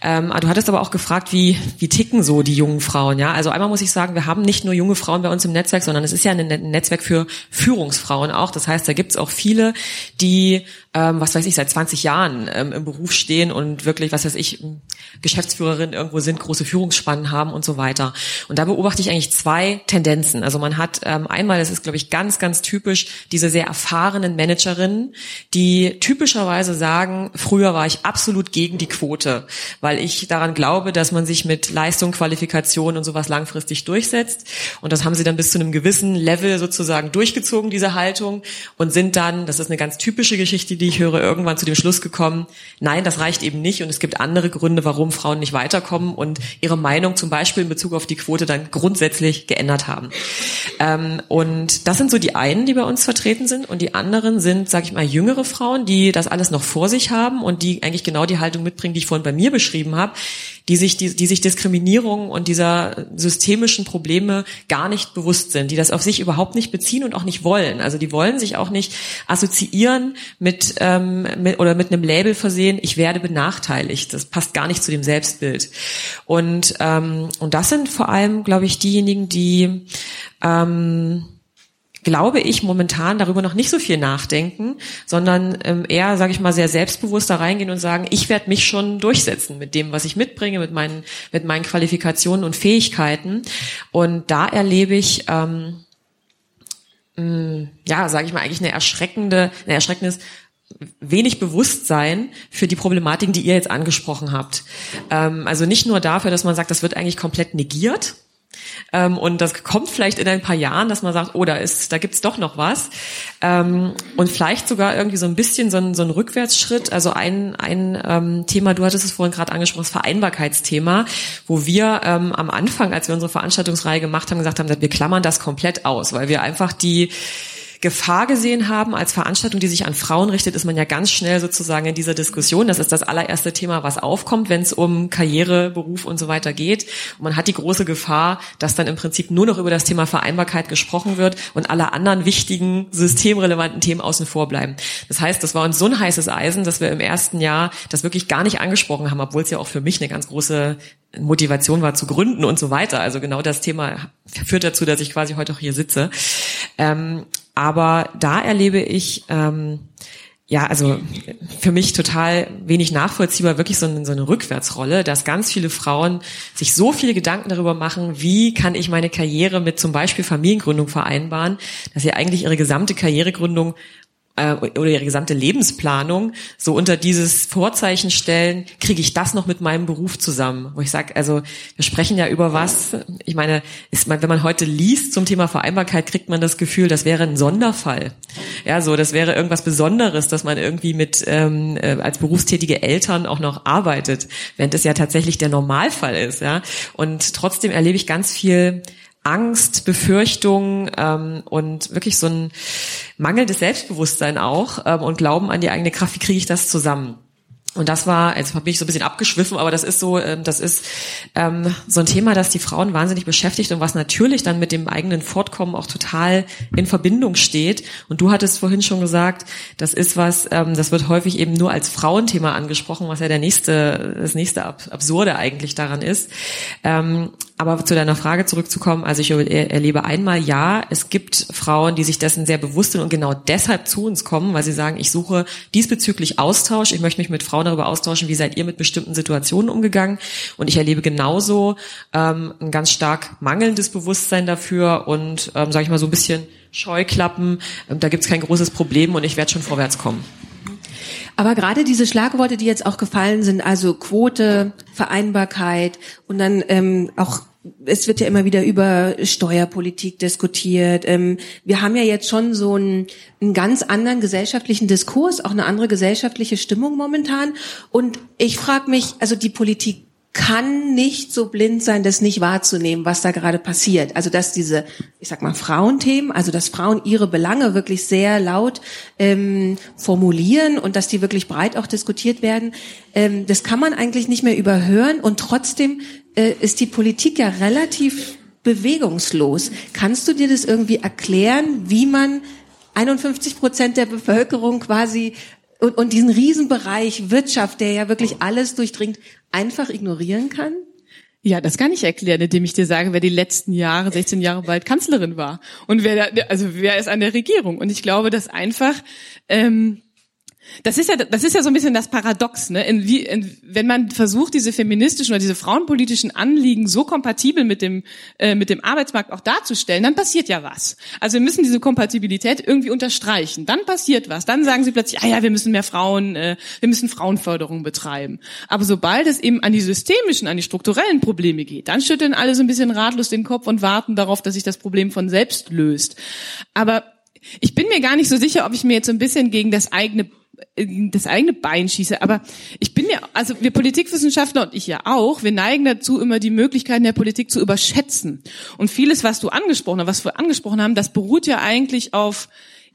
Ähm, du hattest aber auch gefragt, wie, wie ticken so die jungen Frauen, ja? Also einmal muss ich sagen, wir haben nicht nur junge Frauen bei uns im Netzwerk, sondern es ist ja ein Netzwerk für Führungsfrauen auch. Das heißt, da gibt es auch viele, die ähm, was weiß ich, seit 20 Jahren ähm, im Beruf stehen und wirklich, was weiß ich, Geschäftsführerin irgendwo sind, große Führungsspannen haben und so weiter. Und da beobachte ich eigentlich zwei Tendenzen. Also man hat ähm, einmal, das ist, glaube ich, ganz, ganz typisch, diese sehr erfahrenen Managerinnen, die typischerweise sagen, früher war ich absolut gegen die Quote, weil ich daran glaube, dass man sich mit Leistung, Qualifikation und sowas langfristig durchsetzt. Und das haben sie dann bis zu einem gewissen Level sozusagen durchgezogen, diese Haltung, und sind dann, das ist eine ganz typische Geschichte, die ich höre, irgendwann zu dem Schluss gekommen, nein, das reicht eben nicht. Und es gibt andere Gründe, warum Frauen nicht weiterkommen und ihre Meinung zum Beispiel in Bezug auf die Quote dann grundsätzlich geändert haben. Ähm, und das sind so die einen, die bei uns vertreten sind. Und die anderen sind, sage ich mal, jüngere Frauen, die die das alles noch vor sich haben und die eigentlich genau die Haltung mitbringen, die ich vorhin bei mir beschrieben habe, die sich, die, die sich Diskriminierung und dieser systemischen Probleme gar nicht bewusst sind, die das auf sich überhaupt nicht beziehen und auch nicht wollen. Also die wollen sich auch nicht assoziieren mit, ähm, mit oder mit einem Label versehen, ich werde benachteiligt. Das passt gar nicht zu dem Selbstbild. Und, ähm, und das sind vor allem, glaube ich, diejenigen, die ähm, glaube ich, momentan darüber noch nicht so viel nachdenken, sondern ähm, eher, sage ich mal, sehr selbstbewusst da reingehen und sagen, ich werde mich schon durchsetzen mit dem, was ich mitbringe, mit meinen, mit meinen Qualifikationen und Fähigkeiten. Und da erlebe ich, ähm, mh, mm, ja, sage ich mal, eigentlich eine erschreckende, ein erschreckendes wenig Bewusstsein für die Problematiken, die ihr jetzt angesprochen habt. Ähm, also nicht nur dafür, dass man sagt, das wird eigentlich komplett negiert, ähm, und das kommt vielleicht in ein paar Jahren, dass man sagt, oh, da ist, da gibt's doch noch was. Ähm, und vielleicht sogar irgendwie so ein bisschen so ein, so ein Rückwärtsschritt. Also ein, ein ähm, Thema, du hattest es vorhin gerade angesprochen, das Vereinbarkeitsthema, wo wir ähm, am Anfang, als wir unsere Veranstaltungsreihe gemacht haben, gesagt haben, wir klammern das komplett aus, weil wir einfach die Gefahr gesehen haben als Veranstaltung, die sich an Frauen richtet, ist man ja ganz schnell sozusagen in dieser Diskussion. Das ist das allererste Thema, was aufkommt, wenn es um Karriere, Beruf und so weiter geht. Und man hat die große Gefahr, dass dann im Prinzip nur noch über das Thema Vereinbarkeit gesprochen wird und alle anderen wichtigen systemrelevanten Themen außen vor bleiben. Das heißt, das war uns so ein heißes Eisen, dass wir im ersten Jahr das wirklich gar nicht angesprochen haben, obwohl es ja auch für mich eine ganz große Motivation war zu gründen und so weiter. Also genau das Thema führt dazu, dass ich quasi heute auch hier sitze. Ähm, aber da erlebe ich, ähm, ja, also für mich total wenig nachvollziehbar, wirklich so eine, so eine Rückwärtsrolle, dass ganz viele Frauen sich so viele Gedanken darüber machen, wie kann ich meine Karriere mit zum Beispiel Familiengründung vereinbaren, dass sie eigentlich ihre gesamte Karrieregründung äh, oder ihre gesamte Lebensplanung so unter dieses Vorzeichen stellen, kriege ich das noch mit meinem Beruf zusammen? Wo ich sage, also wir sprechen ja über was, ich meine, ist wenn man heute liest zum Thema Vereinbarkeit, kriegt man das Gefühl, das wäre ein Sonderfall. Ja, so, das wäre irgendwas Besonderes, dass man irgendwie mit ähm, äh, als berufstätige Eltern auch noch arbeitet, während es ja tatsächlich der Normalfall ist, ja. Und trotzdem erlebe ich ganz viel Angst, Befürchtung ähm, und wirklich so ein mangelndes Selbstbewusstsein auch ähm, und Glauben an die eigene Kraft, wie kriege ich das zusammen? Und das war, jetzt bin ich so ein bisschen abgeschwiffen, aber das ist so, ähm, das ist ähm, so ein Thema, das die Frauen wahnsinnig beschäftigt und was natürlich dann mit dem eigenen Fortkommen auch total in Verbindung steht. Und du hattest vorhin schon gesagt, das ist was, ähm, das wird häufig eben nur als Frauenthema angesprochen, was ja der nächste, das nächste Absurde eigentlich daran ist. Ähm, aber zu deiner Frage zurückzukommen, also ich erlebe einmal, ja, es gibt Frauen, die sich dessen sehr bewusst sind und genau deshalb zu uns kommen, weil sie sagen, ich suche diesbezüglich Austausch, ich möchte mich mit Frauen darüber austauschen, wie seid ihr mit bestimmten Situationen umgegangen. Und ich erlebe genauso ähm, ein ganz stark mangelndes Bewusstsein dafür und, ähm, sage ich mal, so ein bisschen Scheuklappen, ähm, da gibt's kein großes Problem und ich werde schon vorwärts kommen. Aber gerade diese Schlagworte, die jetzt auch gefallen sind, also Quote, Vereinbarkeit und dann ähm, auch es wird ja immer wieder über Steuerpolitik diskutiert. Ähm, wir haben ja jetzt schon so einen, einen ganz anderen gesellschaftlichen Diskurs, auch eine andere gesellschaftliche Stimmung momentan. Und ich frage mich, also die Politik kann nicht so blind sein, das nicht wahrzunehmen, was da gerade passiert. Also dass diese, ich sag mal, Frauenthemen, also dass Frauen ihre Belange wirklich sehr laut ähm, formulieren und dass die wirklich breit auch diskutiert werden, ähm, das kann man eigentlich nicht mehr überhören und trotzdem äh, ist die Politik ja relativ bewegungslos. Kannst du dir das irgendwie erklären, wie man 51 Prozent der Bevölkerung quasi und, und diesen Riesenbereich Wirtschaft, der ja wirklich alles durchdringt, einfach ignorieren kann? Ja, das kann ich erklären, indem ich dir sage, wer die letzten Jahre, 16 Jahre bald Kanzlerin war und wer da, also wer ist an der Regierung. Und ich glaube, dass einfach ähm, das ist ja, das ist ja so ein bisschen das Paradox, ne? In, in, wenn man versucht, diese feministischen oder diese frauenpolitischen Anliegen so kompatibel mit dem äh, mit dem Arbeitsmarkt auch darzustellen, dann passiert ja was. Also wir müssen diese Kompatibilität irgendwie unterstreichen. Dann passiert was. Dann sagen sie plötzlich, ah ja, wir müssen mehr Frauen, äh, wir müssen Frauenförderung betreiben. Aber sobald es eben an die systemischen, an die strukturellen Probleme geht, dann schütteln alle so ein bisschen ratlos den Kopf und warten darauf, dass sich das Problem von selbst löst. Aber ich bin mir gar nicht so sicher, ob ich mir jetzt so ein bisschen gegen das eigene das eigene Bein schieße. Aber ich bin ja, also wir Politikwissenschaftler und ich ja auch, wir neigen dazu, immer die Möglichkeiten der Politik zu überschätzen. Und vieles, was du angesprochen hast, was wir angesprochen haben, das beruht ja eigentlich auf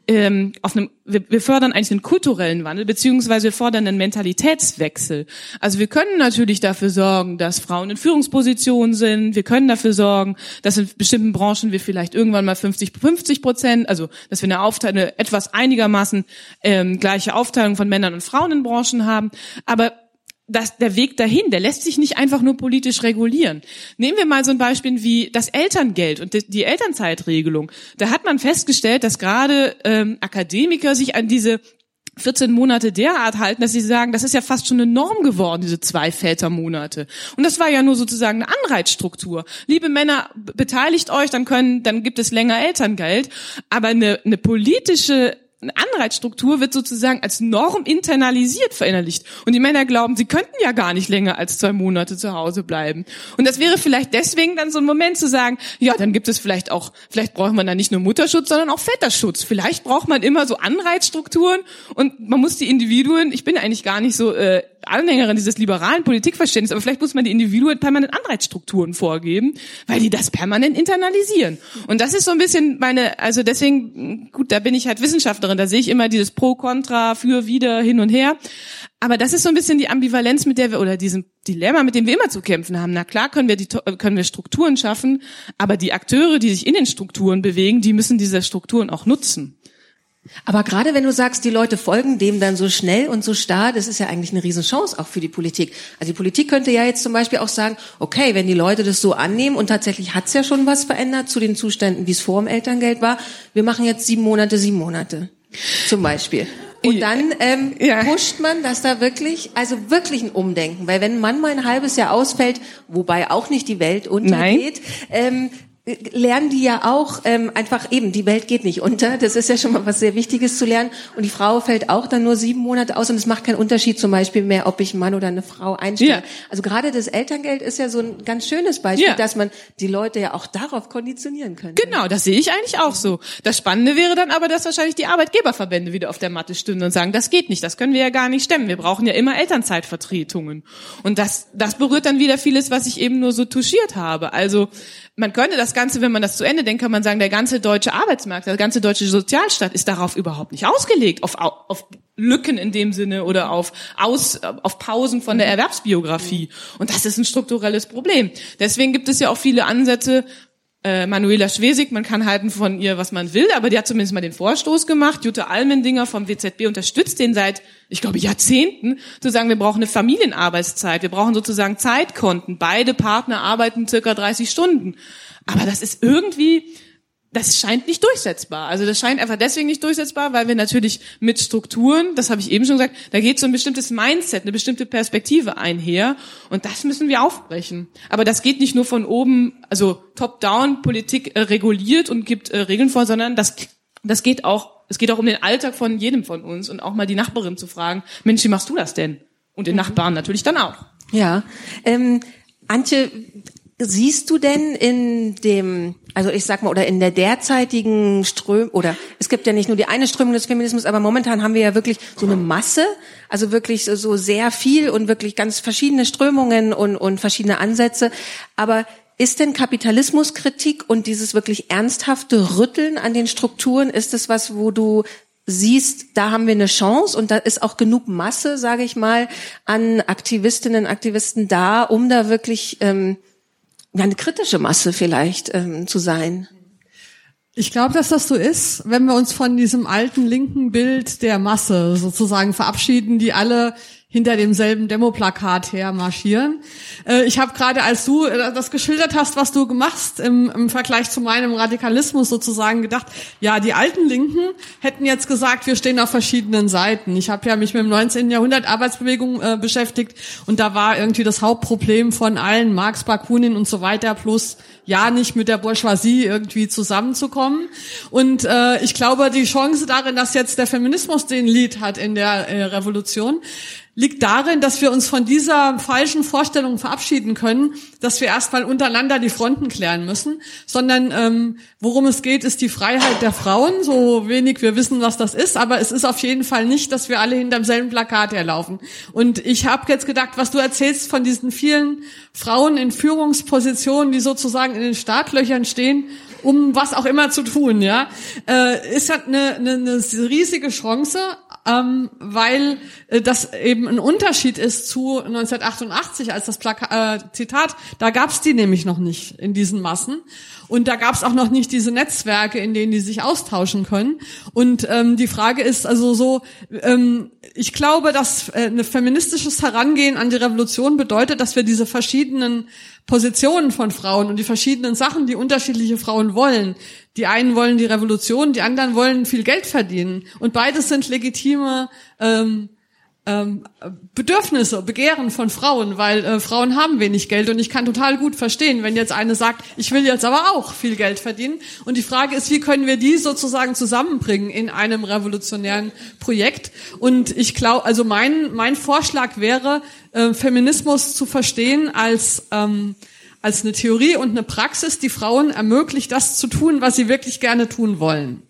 ähm, auf einem, wir, wir fördern eigentlich einen kulturellen Wandel, beziehungsweise wir fordern einen Mentalitätswechsel. Also wir können natürlich dafür sorgen, dass Frauen in Führungspositionen sind. Wir können dafür sorgen, dass in bestimmten Branchen wir vielleicht irgendwann mal 50 50 Prozent, also dass wir eine Aufteilung, eine etwas einigermaßen ähm, gleiche Aufteilung von Männern und Frauen in Branchen haben. Aber das, der Weg dahin, der lässt sich nicht einfach nur politisch regulieren. Nehmen wir mal so ein Beispiel wie das Elterngeld und die, Elternzeitregelung. Da hat man festgestellt, dass gerade ähm, Akademiker sich an diese 14 Monate derart halten, dass sie sagen, das ist ja fast schon eine Norm geworden, diese zwei Vätermonate. Und das war ja nur sozusagen eine Anreizstruktur. Liebe Männer, beteiligt euch, dann können, dann gibt es länger Elterngeld. Aber eine, eine politische Anreizstruktur wird sozusagen als Norm internalisiert verinnerlicht. Und die Männer glauben, sie könnten ja gar nicht länger als zwei Monate zu Hause bleiben. Und das wäre vielleicht deswegen dann so ein Moment zu sagen, ja, dann gibt es vielleicht auch, vielleicht braucht man dann nicht nur Mutterschutz, sondern auch Väterschutz. Vielleicht braucht man immer so Anreizstrukturen und man muss die Individuen, ich bin eigentlich gar nicht so äh, Anhängerin dieses liberalen Politikverständnisses, aber vielleicht muss man die Individuen permanent Anreizstrukturen vorgeben, weil die das permanent internalisieren. Und das ist so ein bisschen meine, also deswegen, gut, da bin ich halt Wissenschaftlerin, da sehe ich immer dieses Pro, Contra, für, wieder, hin und her. Aber das ist so ein bisschen die Ambivalenz, mit der wir, oder diesem Dilemma, mit dem wir immer zu kämpfen haben. Na klar können wir, die, können wir Strukturen schaffen, aber die Akteure, die sich in den Strukturen bewegen, die müssen diese Strukturen auch nutzen. Aber gerade wenn du sagst, die Leute folgen dem dann so schnell und so starr, das ist ja eigentlich eine Riesenchance auch für die Politik. Also die Politik könnte ja jetzt zum Beispiel auch sagen, okay, wenn die Leute das so annehmen und tatsächlich hat's ja schon was verändert zu den Zuständen, wie es vor dem Elterngeld war, wir machen jetzt sieben Monate, sieben Monate. Zum Beispiel. Und dann ähm, ja. pusht man, dass da wirklich, also wirklich ein Umdenken, weil wenn ein Mann mal ein halbes Jahr ausfällt, wobei auch nicht die Welt untergeht, ähm, lernen die ja auch ähm, einfach eben, die Welt geht nicht unter. Das ist ja schon mal was sehr Wichtiges zu lernen. Und die Frau fällt auch dann nur sieben Monate aus und es macht keinen Unterschied zum Beispiel mehr, ob ich einen Mann oder eine Frau einstelle. Ja. Also gerade das Elterngeld ist ja so ein ganz schönes Beispiel, ja. dass man die Leute ja auch darauf konditionieren könnte. Genau, das sehe ich eigentlich auch so. Das Spannende wäre dann aber, dass wahrscheinlich die Arbeitgeberverbände wieder auf der Matte stünden und sagen, das geht nicht, das können wir ja gar nicht stemmen. Wir brauchen ja immer Elternzeitvertretungen. Und das, das berührt dann wieder vieles, was ich eben nur so touchiert habe. Also man könnte das Ganze, wenn man das zu Ende denkt, kann man sagen, der ganze deutsche Arbeitsmarkt, der ganze deutsche Sozialstaat ist darauf überhaupt nicht ausgelegt, auf, auf Lücken in dem Sinne oder auf, Aus, auf Pausen von der Erwerbsbiografie. Und das ist ein strukturelles Problem. Deswegen gibt es ja auch viele Ansätze, äh, Manuela Schwesig, man kann halten von ihr, was man will, aber die hat zumindest mal den Vorstoß gemacht. Jutta Almendinger vom WZB unterstützt den seit, ich glaube, Jahrzehnten, zu sagen, wir brauchen eine Familienarbeitszeit, wir brauchen sozusagen Zeitkonten. Beide Partner arbeiten circa 30 Stunden. Aber das ist irgendwie, das scheint nicht durchsetzbar. Also das scheint einfach deswegen nicht durchsetzbar, weil wir natürlich mit Strukturen, das habe ich eben schon gesagt, da geht so ein bestimmtes Mindset, eine bestimmte Perspektive einher und das müssen wir aufbrechen. Aber das geht nicht nur von oben, also top-down Politik äh, reguliert und gibt äh, Regeln vor, sondern das das geht auch, es geht auch um den Alltag von jedem von uns und auch mal die Nachbarin zu fragen, Mensch, wie machst du das denn? Und den mhm. Nachbarn natürlich dann auch. Ja, ähm, Antje, siehst du denn in dem, also ich sag mal, oder in der derzeitigen Ström, oder es gibt ja nicht nur die eine Strömung des Feminismus, aber momentan haben wir ja wirklich so eine Masse, also wirklich so sehr viel und wirklich ganz verschiedene Strömungen und, und verschiedene Ansätze. Aber ist denn Kapitalismuskritik und dieses wirklich ernsthafte Rütteln an den Strukturen, ist es was, wo du siehst, da haben wir eine Chance und da ist auch genug Masse, sage ich mal, an Aktivistinnen, Aktivisten da, um da wirklich ähm, ja, eine kritische Masse vielleicht ähm, zu sein. Ich glaube, dass das so ist, wenn wir uns von diesem alten linken Bild der Masse sozusagen verabschieden, die alle hinter demselben Demoplakat her marschieren. Äh, ich habe gerade, als du äh, das geschildert hast, was du machst im, im Vergleich zu meinem Radikalismus sozusagen gedacht, ja, die alten Linken hätten jetzt gesagt, wir stehen auf verschiedenen Seiten. Ich habe ja mich mit dem 19. Jahrhundert Arbeitsbewegung äh, beschäftigt und da war irgendwie das Hauptproblem von allen, Marx, Bakunin und so weiter, plus ja nicht mit der Bourgeoisie irgendwie zusammenzukommen. Und äh, ich glaube, die Chance darin, dass jetzt der Feminismus den Lied hat in der äh, Revolution, liegt darin, dass wir uns von dieser falschen Vorstellung verabschieden können, dass wir erstmal untereinander die Fronten klären müssen, sondern ähm, worum es geht, ist die Freiheit der Frauen, so wenig wir wissen, was das ist, aber es ist auf jeden Fall nicht, dass wir alle hinterm selben Plakat herlaufen. Und ich habe jetzt gedacht, was du erzählst von diesen vielen Frauen in Führungspositionen, die sozusagen in den Startlöchern stehen, um was auch immer zu tun, ja, äh, ist halt eine, eine, eine riesige Chance, ähm, weil äh, das eben ein Unterschied ist zu 1988, als das Plaka äh, Zitat, da gab's die nämlich noch nicht in diesen Massen. Und da gab's auch noch nicht diese Netzwerke, in denen die sich austauschen können. Und ähm, die Frage ist also so, ähm, ich glaube, dass äh, ein feministisches Herangehen an die Revolution bedeutet, dass wir diese verschiedenen Positionen von Frauen und die verschiedenen Sachen, die unterschiedliche Frauen wollen. Die einen wollen die Revolution, die anderen wollen viel Geld verdienen. Und beides sind legitime ähm, ähm, Bedürfnisse, Begehren von Frauen, weil äh, Frauen haben wenig Geld und ich kann total gut verstehen, wenn jetzt eine sagt, ich will jetzt aber auch viel Geld verdienen. Und die Frage ist, wie können wir die sozusagen zusammenbringen in einem revolutionären Projekt? Und ich glaube, also mein mein Vorschlag wäre, äh, Feminismus zu verstehen als ähm, als eine Theorie und eine Praxis, die Frauen ermöglicht, das zu tun, was sie wirklich gerne tun wollen.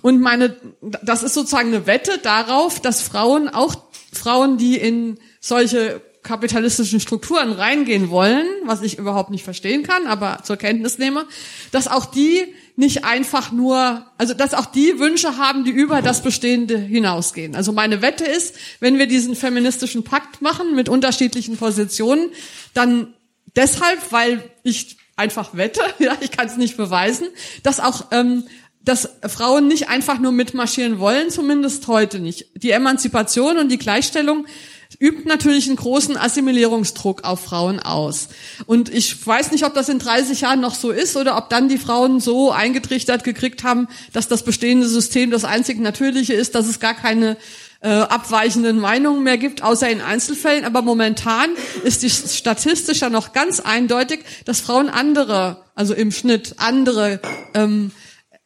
Und meine, das ist sozusagen eine Wette darauf, dass Frauen auch Frauen, die in solche kapitalistischen Strukturen reingehen wollen, was ich überhaupt nicht verstehen kann, aber zur Kenntnis nehme, dass auch die nicht einfach nur, also dass auch die Wünsche haben, die über das Bestehende hinausgehen. Also meine Wette ist, wenn wir diesen feministischen Pakt machen mit unterschiedlichen Positionen, dann deshalb, weil ich einfach wette, ja, ich kann es nicht beweisen, dass auch ähm, dass Frauen nicht einfach nur mitmarschieren wollen, zumindest heute nicht. Die Emanzipation und die Gleichstellung übt natürlich einen großen Assimilierungsdruck auf Frauen aus. Und ich weiß nicht, ob das in 30 Jahren noch so ist oder ob dann die Frauen so eingetrichtert gekriegt haben, dass das bestehende System das einzig Natürliche ist, dass es gar keine äh, abweichenden Meinungen mehr gibt, außer in Einzelfällen. Aber momentan ist die statistisch ja noch ganz eindeutig, dass Frauen andere, also im Schnitt andere ähm,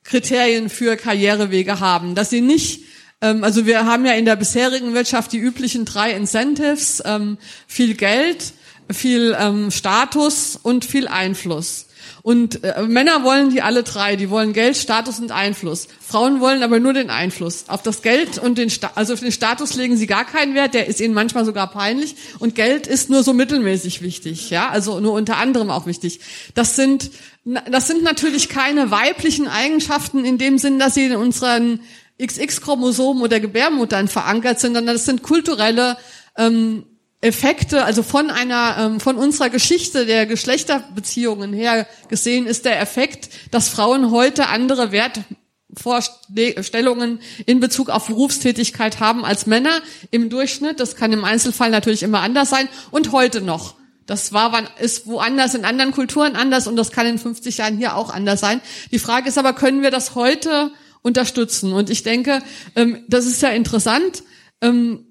Kriterien für Karrierewege haben, dass sie nicht ähm, also wir haben ja in der bisherigen Wirtschaft die üblichen drei Incentives, ähm, viel Geld, viel ähm, Status und viel Einfluss. Und äh, Männer wollen die alle drei, die wollen Geld, Status und Einfluss. Frauen wollen aber nur den Einfluss. Auf das Geld und den Sta also auf den Status legen sie gar keinen Wert, der ist ihnen manchmal sogar peinlich und Geld ist nur so mittelmäßig wichtig, ja, also nur unter anderem auch wichtig. Das sind das sind natürlich keine weiblichen Eigenschaften in dem Sinn, dass sie in unseren XX-Chromosomen oder Gebärmuttern verankert sind, sondern das sind kulturelle ähm, Effekte, also von einer, ähm, von unserer Geschichte der Geschlechterbeziehungen her gesehen, ist der Effekt, dass Frauen heute andere Wertvorstellungen in Bezug auf Berufstätigkeit haben als Männer im Durchschnitt. Das kann im Einzelfall natürlich immer anders sein und heute noch. Das war, ist woanders in anderen Kulturen anders und das kann in 50 Jahren hier auch anders sein. Die Frage ist aber, können wir das heute unterstützen? Und ich denke, ähm, das ist ja interessant. Ähm,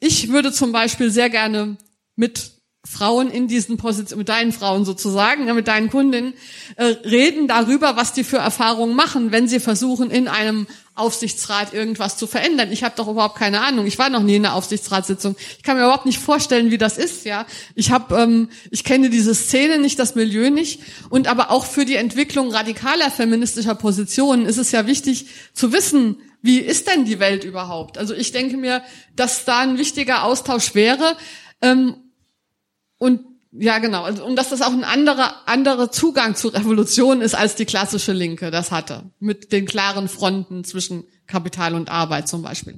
ich würde zum Beispiel sehr gerne mit Frauen in diesen Positionen, mit deinen Frauen sozusagen, mit deinen Kundinnen, äh, reden darüber, was die für Erfahrungen machen, wenn sie versuchen, in einem Aufsichtsrat irgendwas zu verändern. Ich habe doch überhaupt keine Ahnung. Ich war noch nie in einer Aufsichtsratssitzung. Ich kann mir überhaupt nicht vorstellen, wie das ist. Ja, ich habe, ähm, ich kenne diese Szene nicht, das Milieu nicht. Und aber auch für die Entwicklung radikaler feministischer Positionen ist es ja wichtig zu wissen, wie ist denn die Welt überhaupt? Also ich denke mir, dass da ein wichtiger Austausch wäre. Ähm, und ja, genau. Und, und dass das auch ein anderer, anderer Zugang zur Revolution ist, als die klassische Linke das hatte. Mit den klaren Fronten zwischen Kapital und Arbeit zum Beispiel.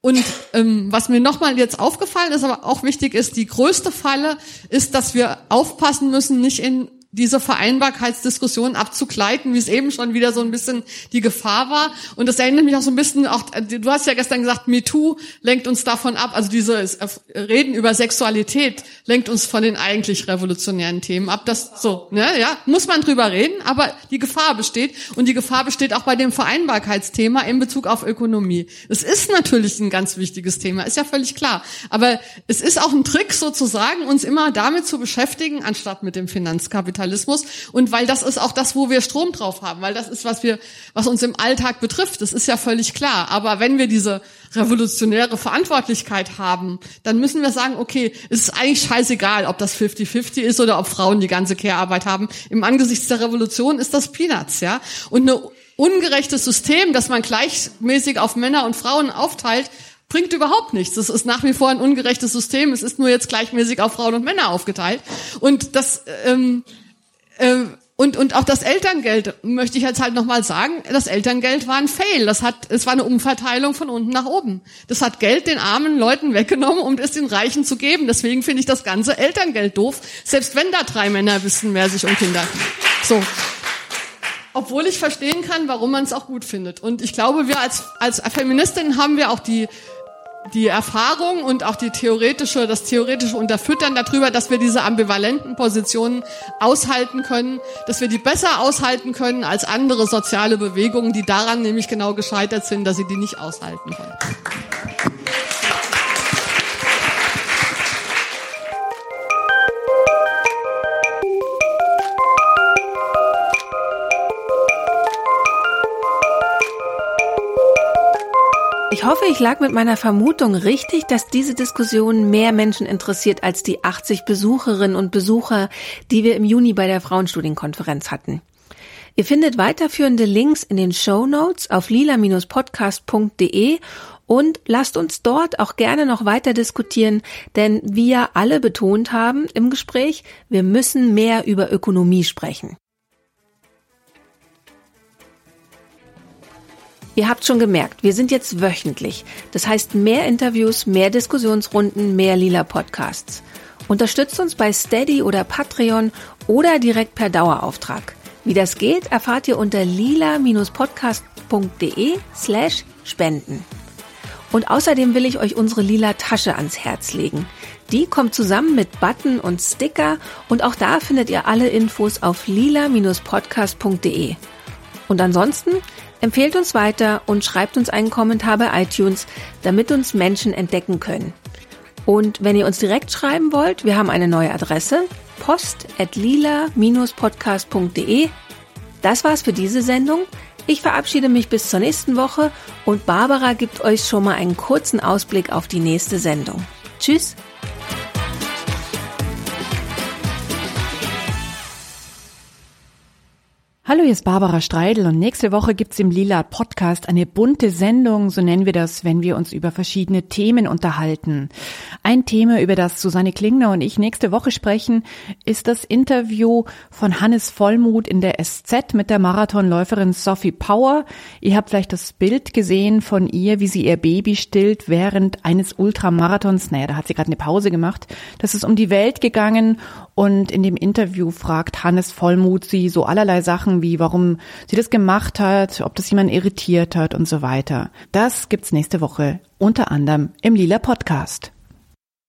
Und ähm, was mir nochmal jetzt aufgefallen ist, aber auch wichtig ist, die größte Falle ist, dass wir aufpassen müssen, nicht in diese Vereinbarkeitsdiskussion abzugleiten, wie es eben schon wieder so ein bisschen die Gefahr war. Und das erinnert mich auch so ein bisschen, auch du hast ja gestern gesagt, MeToo lenkt uns davon ab, also dieses Reden über Sexualität lenkt uns von den eigentlich revolutionären Themen ab. Das so, ne, ja, muss man drüber reden, aber die Gefahr besteht und die Gefahr besteht auch bei dem Vereinbarkeitsthema in Bezug auf Ökonomie. Es ist natürlich ein ganz wichtiges Thema, ist ja völlig klar. Aber es ist auch ein Trick sozusagen, uns immer damit zu beschäftigen, anstatt mit dem Finanzkapital. Kapitalismus und weil das ist auch das, wo wir Strom drauf haben, weil das ist, was wir, was uns im Alltag betrifft. Das ist ja völlig klar. Aber wenn wir diese revolutionäre Verantwortlichkeit haben, dann müssen wir sagen, okay, es ist eigentlich scheißegal, ob das 50-50 ist oder ob Frauen die ganze Care-Arbeit haben. Im Angesichts der Revolution ist das Peanuts, ja. Und ein ungerechtes System, das man gleichmäßig auf Männer und Frauen aufteilt, bringt überhaupt nichts. Das ist nach wie vor ein ungerechtes System. Es ist nur jetzt gleichmäßig auf Frauen und Männer aufgeteilt. Und das ähm, äh, Und, und auch das Elterngeld möchte ich jetzt halt nochmal sagen, das Elterngeld war ein Fail. Das hat, es war eine Umverteilung von unten nach oben. Das hat Geld den armen Leuten weggenommen, um es den Reichen zu geben. Deswegen finde ich das ganze Elterngeld doof, selbst wenn da drei Männer wissen, wer sich um Kinder So. Obwohl ich verstehen kann, warum man es auch gut findet. Und ich glaube, wir als, als Feministinnen haben wir auch die, die Erfahrung und auch die theoretische, das theoretische Unterfüttern darüber, dass wir diese ambivalenten Positionen aushalten können, dass wir die besser aushalten können als andere soziale Bewegungen, die daran nämlich genau gescheitert sind, dass sie die nicht aushalten können. Ich hoffe, ich lag mit meiner Vermutung richtig, dass diese Diskussion mehr Menschen interessiert als die 80 Besucherinnen und Besucher, die wir im Juni bei der Frauenstudienkonferenz hatten. Ihr findet weiterführende Links in den Show Notes auf lila-podcast.de und lasst uns dort auch gerne noch weiter diskutieren, denn ja alle betont haben im Gespräch, wir müssen mehr über Ökonomie sprechen. Ihr habt schon gemerkt, wir sind jetzt wöchentlich. Das heißt mehr Interviews, mehr Diskussionsrunden, mehr lila Podcasts. Unterstützt uns bei Steady oder Patreon oder direkt per Dauerauftrag. Wie das geht, erfahrt ihr unter lila-podcast.de slash spenden. Und außerdem will ich euch unsere lila Tasche ans Herz legen. Die kommt zusammen mit Button und Sticker und auch da findet ihr alle Infos auf lila-podcast.de. Und ansonsten Empfehlt uns weiter und schreibt uns einen Kommentar bei iTunes, damit uns Menschen entdecken können. Und wenn ihr uns direkt schreiben wollt, wir haben eine neue Adresse, post.lila-podcast.de. Das war's für diese Sendung. Ich verabschiede mich bis zur nächsten Woche und Barbara gibt euch schon mal einen kurzen Ausblick auf die nächste Sendung. Tschüss! Hallo, hier ist Barbara Streidel und nächste Woche gibt's im Lila Podcast eine bunte Sendung, so nennen wir das, wenn wir uns über verschiedene Themen unterhalten. Ein Thema, über das Susanne Klingner und ich nächste Woche sprechen, ist das Interview von Hannes Vollmuth in der SZ mit der Marathonläuferin Sophie Power. Ihr habt vielleicht das Bild gesehen von ihr, wie sie ihr Baby stillt während eines Ultramarathons. Naja, da hat sie gerade eine Pause gemacht. Das ist um die Welt gegangen und in dem Interview fragt Hannes Vollmuth sie so allerlei Sachen, wie warum sie das gemacht hat, ob das jemand irritiert hat und so weiter. Das gibt's nächste Woche unter anderem im Lila Podcast.